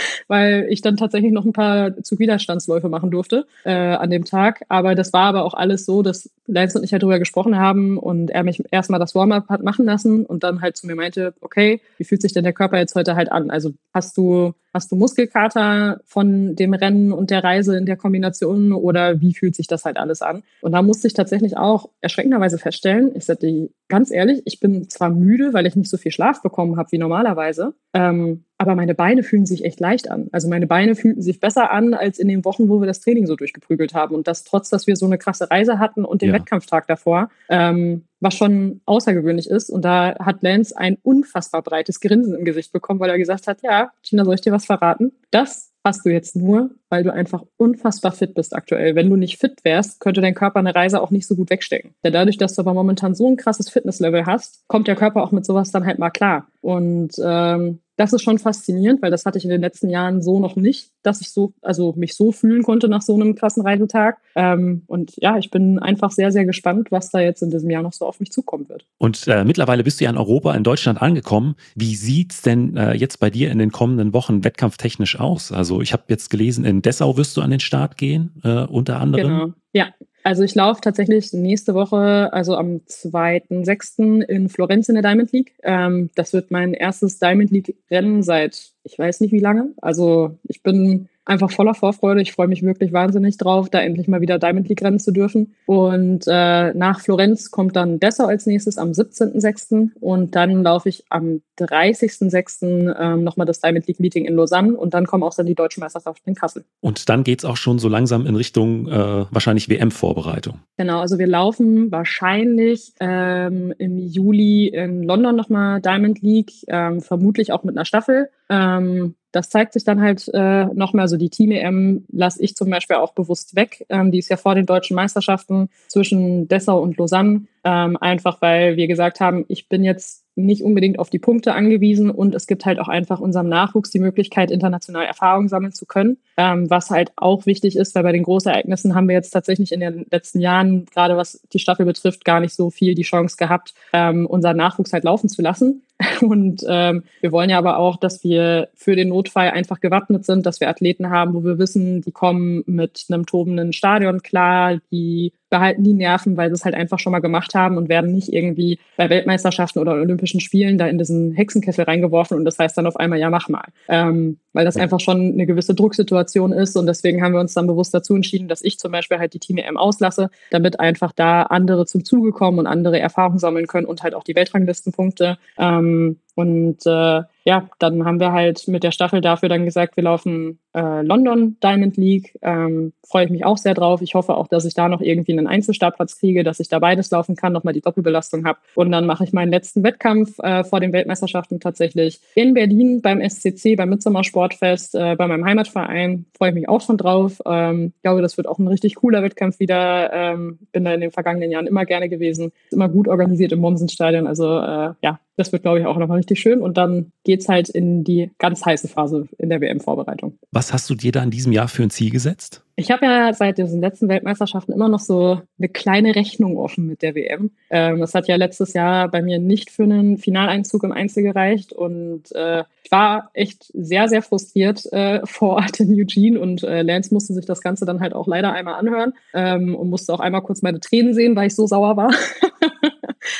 weil ich dann tatsächlich noch ein paar Zugwiderstandsläufe machen durfte äh, an dem Tag. Aber das war aber auch alles so, dass Lance und ich halt darüber gesprochen haben und er mich erstmal das Warm-up hat machen lassen und dann halt zu mir meinte, okay, wie fühlt sich denn der Körper jetzt heute halt an? Also hast du Hast du Muskelkater von dem Rennen und der Reise in der Kombination oder wie fühlt sich das halt alles an? Und da musste ich tatsächlich auch erschreckenderweise feststellen, ich sagte ganz ehrlich, ich bin zwar müde, weil ich nicht so viel Schlaf bekommen habe wie normalerweise, ähm, aber meine Beine fühlen sich echt leicht an. Also meine Beine fühlten sich besser an als in den Wochen, wo wir das Training so durchgeprügelt haben. Und das trotz, dass wir so eine krasse Reise hatten und den ja. Wettkampftag davor, ähm, was schon außergewöhnlich ist. Und da hat Lance ein unfassbar breites Grinsen im Gesicht bekommen, weil er gesagt hat, ja, Tina, soll ich dir was verraten? Das hast du jetzt nur, weil du einfach unfassbar fit bist aktuell. Wenn du nicht fit wärst, könnte dein Körper eine Reise auch nicht so gut wegstecken. Denn dadurch, dass du aber momentan so ein krasses Fitnesslevel hast, kommt der Körper auch mit sowas dann halt mal klar. Und ähm, das ist schon faszinierend, weil das hatte ich in den letzten Jahren so noch nicht, dass ich so, also mich so fühlen konnte nach so einem krassen Reisetag. Ähm, und ja, ich bin einfach sehr, sehr gespannt, was da jetzt in diesem Jahr noch so auf mich zukommen wird. Und äh, mittlerweile bist du ja in Europa, in Deutschland angekommen. Wie sieht's denn äh, jetzt bei dir in den kommenden Wochen wettkampftechnisch aus? Also ich habe jetzt gelesen, in Dessau wirst du an den Start gehen, äh, unter anderem. Genau, ja. Also ich laufe tatsächlich nächste Woche, also am 2.6. in Florenz in der Diamond League. Ähm, das wird mein erstes Diamond League-Rennen seit ich weiß nicht wie lange. Also ich bin einfach voller Vorfreude. Ich freue mich wirklich wahnsinnig drauf, da endlich mal wieder Diamond League rennen zu dürfen. Und äh, nach Florenz kommt dann Dessau als nächstes am 17.06. Und dann laufe ich am 30.06. Ähm, nochmal das Diamond League Meeting in Lausanne und dann kommen auch dann die deutschen Meisterschaften in Kassel. Und dann geht es auch schon so langsam in Richtung äh, wahrscheinlich WM-Vorbereitung. Genau, also wir laufen wahrscheinlich ähm, im Juli in London nochmal Diamond League, ähm, vermutlich auch mit einer Staffel. Ähm, das zeigt sich dann halt äh, nochmal. Also die Team-EM lasse ich zum Beispiel auch bewusst weg. Ähm, die ist ja vor den deutschen Meisterschaften zwischen Dessau und Lausanne. Ähm, einfach weil wir gesagt haben, ich bin jetzt nicht unbedingt auf die Punkte angewiesen und es gibt halt auch einfach unserem Nachwuchs die Möglichkeit, international Erfahrungen sammeln zu können, ähm, was halt auch wichtig ist, weil bei den Großereignissen haben wir jetzt tatsächlich in den letzten Jahren, gerade was die Staffel betrifft, gar nicht so viel die Chance gehabt, ähm, unseren Nachwuchs halt laufen zu lassen. Und ähm, wir wollen ja aber auch, dass wir für den Notfall einfach gewappnet sind, dass wir Athleten haben, wo wir wissen, die kommen mit einem tobenden Stadion klar, die behalten die Nerven, weil sie es halt einfach schon mal gemacht haben und werden nicht irgendwie bei Weltmeisterschaften oder Olympischen Spielen da in diesen Hexenkessel reingeworfen und das heißt dann auf einmal, ja, mach mal. Ähm, weil das einfach schon eine gewisse Drucksituation ist und deswegen haben wir uns dann bewusst dazu entschieden, dass ich zum Beispiel halt die Team EM auslasse, damit einfach da andere zum Zuge kommen und andere Erfahrungen sammeln können und halt auch die Weltranglistenpunkte. Ähm, und äh, ja, dann haben wir halt mit der Staffel dafür dann gesagt, wir laufen äh, London Diamond League. Ähm, Freue ich mich auch sehr drauf. Ich hoffe auch, dass ich da noch irgendwie einen Einzelstartplatz kriege, dass ich da beides laufen kann, nochmal die Doppelbelastung habe. Und dann mache ich meinen letzten Wettkampf äh, vor den Weltmeisterschaften tatsächlich in Berlin beim SCC, beim Midsommer Sportfest, äh, bei meinem Heimatverein. Freue ich mich auch schon drauf. Ähm, glaube, das wird auch ein richtig cooler Wettkampf wieder. Ähm, bin da in den vergangenen Jahren immer gerne gewesen. Ist immer gut organisiert im Mommsenstadion. Also äh, ja, das wird, glaube ich, auch nochmal richtig schön. Und dann geht es halt in die ganz heiße Phase in der WM-Vorbereitung. Was hast du dir da in diesem Jahr für ein Ziel gesetzt? Ich habe ja seit diesen letzten Weltmeisterschaften immer noch so eine kleine Rechnung offen mit der WM. Ähm, das hat ja letztes Jahr bei mir nicht für einen Finaleinzug im Einzel gereicht. Und äh, ich war echt sehr, sehr frustriert äh, vor Ort in Eugene. Und äh, Lance musste sich das Ganze dann halt auch leider einmal anhören ähm, und musste auch einmal kurz meine Tränen sehen, weil ich so sauer war.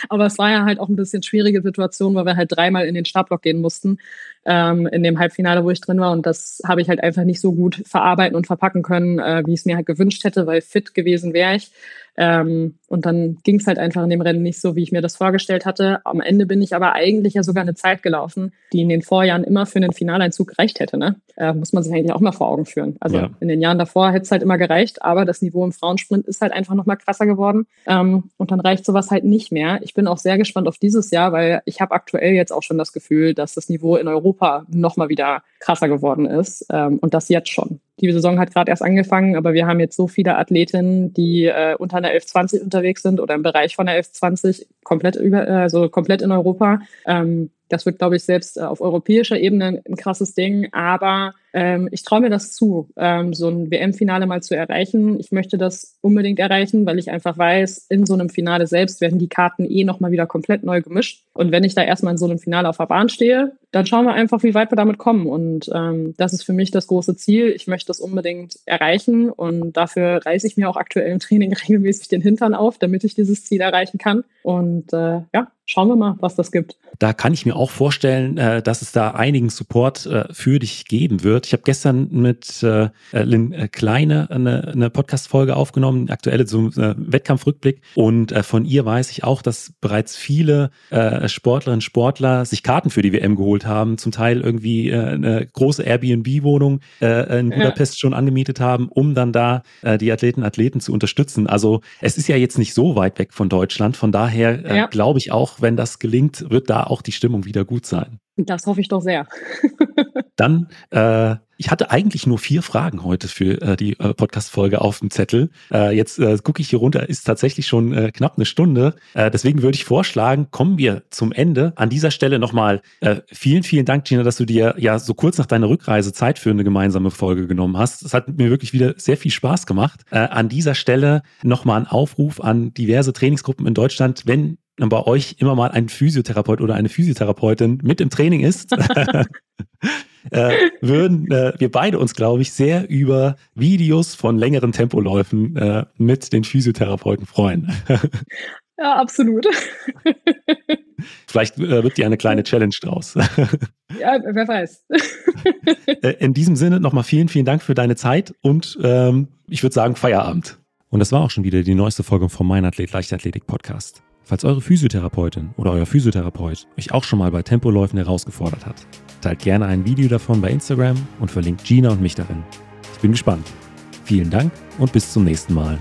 Aber es war ja halt auch ein bisschen schwierige Situation, weil wir halt dreimal in den Startblock gehen mussten ähm, in dem Halbfinale, wo ich drin war. Und das habe ich halt einfach nicht so gut verarbeiten und verpacken können, äh, wie ich es mir halt gewünscht hätte, weil fit gewesen wäre ich. Ähm, und dann ging es halt einfach in dem Rennen nicht so, wie ich mir das vorgestellt hatte. Am Ende bin ich aber eigentlich ja sogar eine Zeit gelaufen, die in den Vorjahren immer für einen Finaleinzug gereicht hätte. Ne? Äh, muss man sich eigentlich auch mal vor Augen führen. Also ja. in den Jahren davor hätte es halt immer gereicht, aber das Niveau im Frauensprint ist halt einfach nochmal krasser geworden. Ähm, und dann reicht sowas halt nicht mehr. Ich bin auch sehr gespannt auf dieses Jahr, weil ich habe aktuell jetzt auch schon das Gefühl, dass das Niveau in Europa nochmal wieder krasser geworden ist. Ähm, und das jetzt schon. Die Saison hat gerade erst angefangen, aber wir haben jetzt so viele Athletinnen, die äh, unter einer 1120 unterwegs sind oder im Bereich von der 1120 komplett über, also komplett in Europa. Ähm, das wird, glaube ich, selbst äh, auf europäischer Ebene ein krasses Ding. Aber ähm, ich traue mir das zu, ähm, so ein WM-Finale mal zu erreichen. Ich möchte das unbedingt erreichen, weil ich einfach weiß, in so einem Finale selbst werden die Karten eh nochmal wieder komplett neu gemischt. Und wenn ich da erstmal in so einem Finale auf der Bahn stehe, dann schauen wir einfach, wie weit wir damit kommen. Und ähm, das ist für mich das große Ziel. Ich möchte das unbedingt erreichen. Und dafür reiße ich mir auch aktuell im Training regelmäßig den Hintern auf, damit ich dieses Ziel erreichen kann. Und äh, ja, schauen wir mal, was das gibt. Da kann ich mir auch vorstellen, äh, dass es da einigen Support äh, für dich geben wird. Ich habe gestern mit äh, Lynn Kleine eine, eine Podcast-Folge aufgenommen, aktuelle zum Wettkampfrückblick. Und von ihr weiß ich auch, dass bereits viele Sportlerinnen und Sportler sich Karten für die WM geholt haben, zum Teil irgendwie eine große Airbnb-Wohnung in Budapest ja. schon angemietet haben, um dann da die Athleten Athleten zu unterstützen. Also es ist ja jetzt nicht so weit weg von Deutschland. Von daher ja. glaube ich auch, wenn das gelingt, wird da auch die Stimmung wieder gut sein. Das hoffe ich doch sehr. Dann, äh, ich hatte eigentlich nur vier Fragen heute für äh, die äh, Podcast-Folge auf dem Zettel. Äh, jetzt äh, gucke ich hier runter, ist tatsächlich schon äh, knapp eine Stunde. Äh, deswegen würde ich vorschlagen, kommen wir zum Ende. An dieser Stelle nochmal äh, vielen, vielen Dank, Gina, dass du dir ja so kurz nach deiner Rückreise Zeit für eine gemeinsame Folge genommen hast. Es hat mir wirklich wieder sehr viel Spaß gemacht. Äh, an dieser Stelle nochmal ein Aufruf an diverse Trainingsgruppen in Deutschland. Wenn bei euch immer mal ein Physiotherapeut oder eine Physiotherapeutin mit im Training ist, äh, würden äh, wir beide uns, glaube ich, sehr über Videos von längeren Tempoläufen äh, mit den Physiotherapeuten freuen. ja, absolut. Vielleicht äh, wird dir eine kleine Challenge draus. ja, wer weiß. Äh, in diesem Sinne nochmal vielen, vielen Dank für deine Zeit und ähm, ich würde sagen Feierabend. Und das war auch schon wieder die neueste Folge vom Mein Athlet Leichtathletik Podcast. Falls eure Physiotherapeutin oder euer Physiotherapeut euch auch schon mal bei Tempoläufen herausgefordert hat, teilt gerne ein Video davon bei Instagram und verlinkt Gina und mich darin. Ich bin gespannt. Vielen Dank und bis zum nächsten Mal.